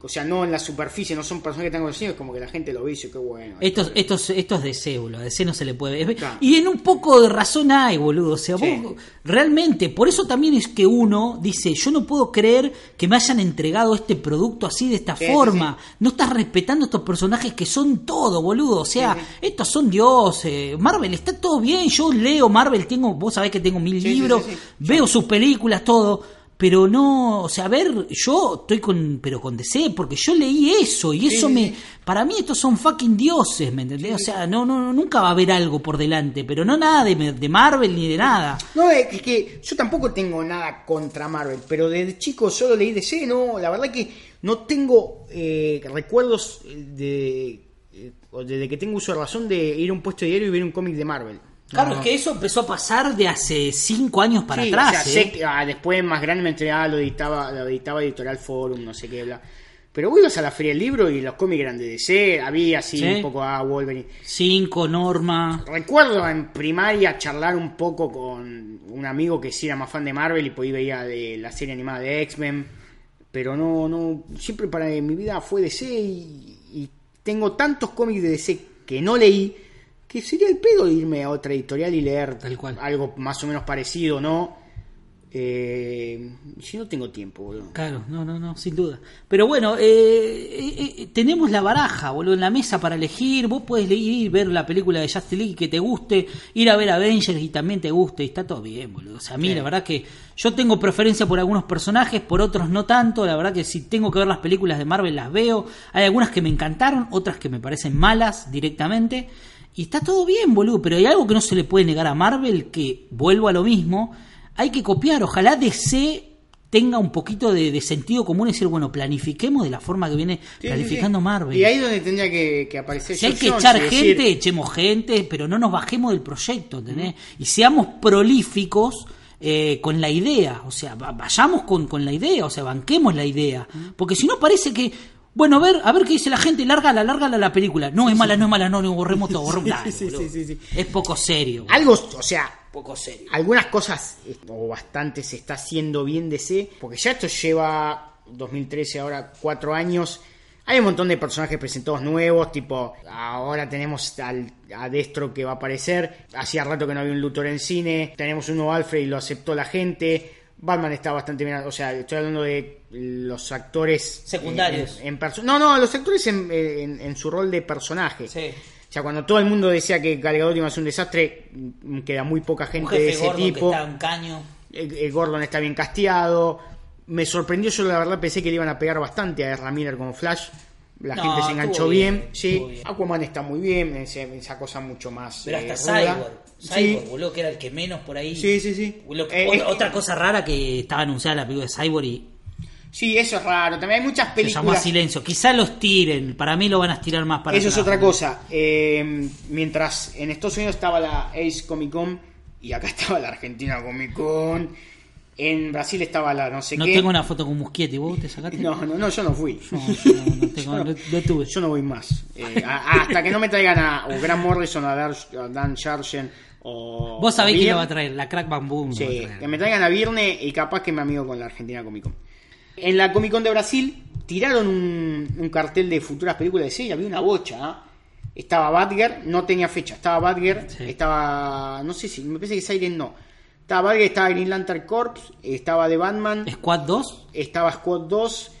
Speaker 1: o sea, no en la superficie, no son personajes tan conocidos, como que la gente lo ve y dice, qué bueno.
Speaker 2: Estos, estos, estos DC, boludo. A DC no se le puede ver.
Speaker 1: Claro.
Speaker 2: Y en un poco de razón hay, boludo. O sea,
Speaker 1: Sí.
Speaker 2: vos, realmente, por eso también es que uno dice, yo no puedo creer que me hayan entregado este producto así de esta
Speaker 1: Sí, sí,
Speaker 2: forma. No estás respetando estos personajes que son todo, boludo. O sea, estos son dioses. Marvel está todo bien. Yo leo Marvel, tengo, vos sabés que tengo mil libros, veo sus películas, todo. Pero no, o sea, a ver, yo estoy con, pero con DC, porque yo leí eso y eso
Speaker 1: sí,
Speaker 2: me,
Speaker 1: sí.
Speaker 2: para mí estos son fucking dioses, ¿me entendés? O sea, no, no, nunca va a haber algo por delante, pero no nada de, de Marvel ni de nada.
Speaker 1: No, es que yo tampoco tengo nada contra Marvel, pero desde chico solo leí DC, no, la verdad que no tengo eh, recuerdos de, eh, o desde que tengo uso de razón de ir a un puesto de diario y ver un cómic de Marvel.
Speaker 2: Claro,
Speaker 1: No.
Speaker 2: es que eso empezó a pasar de hace cinco años para
Speaker 1: Sí,
Speaker 2: atrás.
Speaker 1: o sea, sé
Speaker 2: ¿eh?
Speaker 1: que, ah, después más grande me enteré, ah, lo editaba, lo editaba Editorial Forum, no sé qué, bla. Pero vos ibas a la feria del libro y los cómics eran de DC, había así
Speaker 2: Sí.
Speaker 1: un poco a Wolverine.
Speaker 2: Cinco, Norma.
Speaker 1: Recuerdo en primaria charlar un poco con un amigo que sí era más fan de Marvel y pues veía de la serie animada de X-Men, pero no, no, siempre para mi vida fue DC y, y tengo tantos cómics de DC que no leí que sería el pedo irme a otra editorial y leer
Speaker 2: Tal cual.
Speaker 1: algo más o menos parecido, ¿no? Eh, si no tengo tiempo, boludo.
Speaker 2: Claro, no, no, no, sin duda. Pero bueno, eh, eh, eh, tenemos la baraja, boludo, en la mesa para elegir. Vos puedes ir ver la película de Justice League que te guste, ir a ver Avengers y también te guste, y está todo bien, boludo. O sea, a mí
Speaker 1: Sí.
Speaker 2: la verdad que yo tengo preferencia por algunos personajes, por otros no tanto. La verdad que si tengo que ver las películas de Marvel las veo. Hay algunas que me encantaron, otras que me parecen malas directamente. Y está todo bien, boludo, pero hay algo que no se le puede negar a Marvel, que vuelvo a lo mismo, hay que copiar. Ojalá DC tenga un poquito de, de sentido común y decir, bueno, planifiquemos de la forma que viene
Speaker 1: Sí,
Speaker 2: planificando
Speaker 1: sí.
Speaker 2: Marvel.
Speaker 1: Y ahí es donde tendría que, que aparecer
Speaker 2: si hay que echar
Speaker 1: decir,
Speaker 2: gente, echemos gente, pero no nos bajemos del proyecto, ¿entendés? Y seamos prolíficos eh, con la idea, o sea, va- vayamos con, con la idea, o sea, banquemos la idea. Porque si no parece que, bueno, a ver, a ver qué dice la gente, lárgala, lárgala la película. No, es mala, no es mala, no, no, borremos todo, borremos
Speaker 1: sí, sí, sí, sí.
Speaker 2: Es poco serio.
Speaker 1: Algo, o sea,
Speaker 2: Poco serio.
Speaker 1: algunas cosas o bastante se está haciendo bien DC, porque ya esto lleva 2013, ahora cuatro años. Hay un montón de personajes presentados nuevos, tipo, ahora tenemos al, a Destro que va a aparecer. Hacía rato que no había un Luthor en cine. Tenemos un nuevo Alfred y lo aceptó la gente. Batman está bastante bien, o sea, estoy hablando de los actores
Speaker 2: Secundarios.
Speaker 1: En, en no, no, los actores en, su rol de personaje.
Speaker 2: Sí.
Speaker 1: O sea, cuando todo el mundo decía que Gal Gadot iba a ser un desastre, queda muy poca gente de ese tipo.
Speaker 2: que está un caño.
Speaker 1: El, el Gordon está bien casteado. Me sorprendió, yo la verdad pensé que le iban a pegar bastante a Miller como Flash. La
Speaker 2: No,
Speaker 1: gente se enganchó bien,
Speaker 2: bien,
Speaker 1: sí.
Speaker 2: bien.
Speaker 1: Aquaman está muy bien, esa, esa cosa mucho más.
Speaker 2: Pero
Speaker 1: eh,
Speaker 2: hasta
Speaker 1: ruda.
Speaker 2: Cyborg.
Speaker 1: Sí.
Speaker 2: Cyborg, boludo, que era el que menos por ahí.
Speaker 1: Sí, sí, sí.
Speaker 2: Que-
Speaker 1: Eh,
Speaker 2: otra,
Speaker 1: es
Speaker 2: otra cosa rara que estaba anunciada la película de Cyborg y
Speaker 1: Sí, eso es raro. También hay muchas
Speaker 2: se llamó a
Speaker 1: películas.
Speaker 2: silencio. Quizá los tiren. Para mí lo van a estirar más para
Speaker 1: Eso es otra cosa. Eh, mientras en Estados Unidos estaba la Ace Comic Con y acá estaba la Argentina Comic Con. En Brasil estaba la no sé
Speaker 2: No
Speaker 1: qué.
Speaker 2: tengo una foto con Muschietti. ¿Vos te sacaste?
Speaker 1: No, no, no, yo no fui.
Speaker 2: No, yo no, no tengo, no, no tuve.
Speaker 1: Yo no voy más. Eh, a- hasta que no me traigan a o Grant Morrison, a, Dan, a Dan Sargent o.
Speaker 2: Vos sabés quién lo va a traer. La Crack Bam Boom. lo va a
Speaker 1: Sí, que me traigan a Virne y capaz que me amigo con la Argentina Comic Con. En la Comic Con de Brasil tiraron un, un cartel de futuras películas de serie, había una bocha. ¿ah? Estaba Badger, no tenía fecha, estaba Badger,
Speaker 2: Sí.
Speaker 1: estaba. No sé si, me parece que Siren no. Estaba Badger, estaba Green Lantern Corps, estaba The Batman,
Speaker 2: Squad 2.
Speaker 1: estaba Squad 2,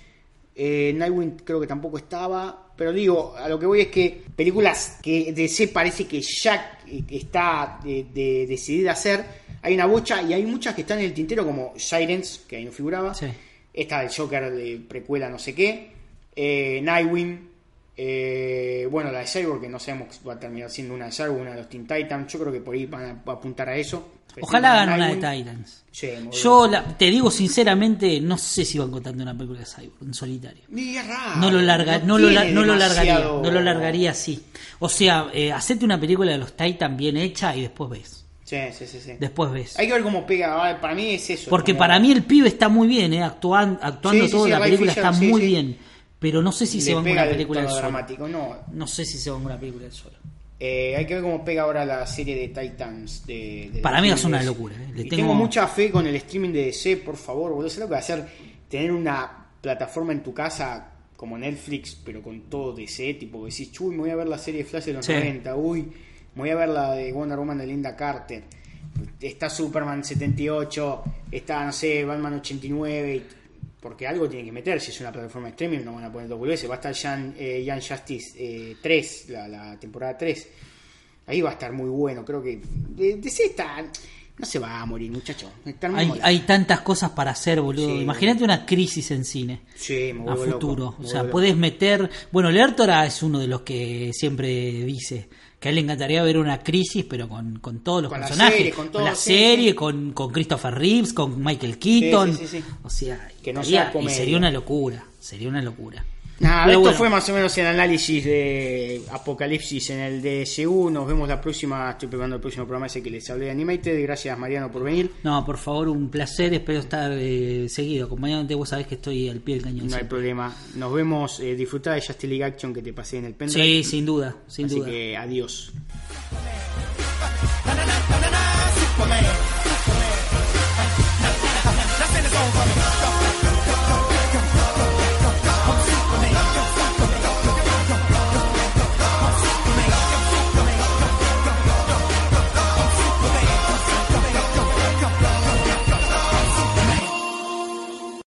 Speaker 1: eh, Nightwing creo que tampoco estaba. pero digo, a lo que voy es que películas que DC parece que ya eh, está de, de- decidida a hacer, hay una bocha y hay muchas que están en el tintero como Sirens, que ahí no figuraba,
Speaker 2: Sí.
Speaker 1: Esta del Joker de precuela no sé qué, eh, Nightwing, eh, bueno, la de Cyborg, que no sabemos si va a terminar siendo una de Cyborg, una de los Teen Titans, yo creo que por ahí van a, apuntar a eso.
Speaker 2: Ojalá hagan una de. Titans.
Speaker 1: Sí,
Speaker 2: Yo la- te digo sinceramente, no sé si van contando una película de Cyborg en solitario.
Speaker 1: Raro,
Speaker 2: No lo larga, no, lo, no lo largaría, no lo largaría así. O sea, eh, hacete una película de los Titans bien hecha y después ves.
Speaker 1: Sí, sí, sí, sí.
Speaker 2: Después ves.
Speaker 1: Hay que ver cómo pega, para mí es eso.
Speaker 2: Porque
Speaker 1: como-
Speaker 2: para mí el pibe está muy bien, eh, actuando, actuando
Speaker 1: Sí, sí,
Speaker 2: toda
Speaker 1: sí,
Speaker 2: la
Speaker 1: Ray
Speaker 2: película
Speaker 1: Fisher,
Speaker 2: está muy bien. Pero no sé si se va una
Speaker 1: el
Speaker 2: película del
Speaker 1: dramático, no.
Speaker 2: No sé si se va una película del solo.
Speaker 1: Eh, hay que ver cómo pega ahora la serie de Titans. De, de
Speaker 2: Para mí es una locura, eh. Le
Speaker 1: Y
Speaker 2: tengo-
Speaker 1: tengo... mucha fe con el streaming de DC, por favor, boludo. ¿Sabes lo que va a hacer? Tener una plataforma en tu casa como Netflix, pero con todo DC, tipo decís, uy, me voy a ver la serie de Flash de los
Speaker 2: Sí.
Speaker 1: 90, uy, voy a ver la de Wonder Woman de Linda Carter. Está Superman 78, está, no sé, Batman 89, y- porque algo tiene que meter. Si es una plataforma de streaming, no van a poner dos boludeces. Va a estar Young, eh, Justice eh, 3, la, la temporada 3. Ahí va a estar muy bueno. Creo que DC está. No se va a morir, muchacho.
Speaker 2: Hay, hay tantas cosas para hacer, boludo.
Speaker 1: Sí,
Speaker 2: Imagínate una crisis en cine.
Speaker 1: Sí, me
Speaker 2: a
Speaker 1: loco,
Speaker 2: futuro.
Speaker 1: me
Speaker 2: o sea, puedes meter. Bueno, Lertora es uno de los que siempre dice que a él le encantaría ver una crisis, pero con, con todos los
Speaker 1: Con la
Speaker 2: personajes.
Speaker 1: serie, con todo,
Speaker 2: la
Speaker 1: sí,
Speaker 2: serie,
Speaker 1: sí.
Speaker 2: Con, con Christopher Reeves, con Michael Keaton.
Speaker 1: Sí, sí, sí, sí.
Speaker 2: O sea,
Speaker 1: Que no
Speaker 2: estaría-
Speaker 1: sea
Speaker 2: y sería una locura. Sería una locura.
Speaker 1: Nada, esto fue más o menos el análisis de Apocalipsis en el DSU. Nos vemos la próxima. Estoy preparando el próximo programa ese que les hablé de Animated. Gracias, Mariano, por venir.
Speaker 2: No, por favor, un placer. Espero estar eh, seguido acompañándote. Vos sabés que estoy al pie del cañón.
Speaker 1: No hay problema. Nos vemos. Eh, de Justice League Action que te pasé en el pendrive.
Speaker 2: Sí, sin duda. Sin
Speaker 1: Así
Speaker 2: duda.
Speaker 1: que adiós.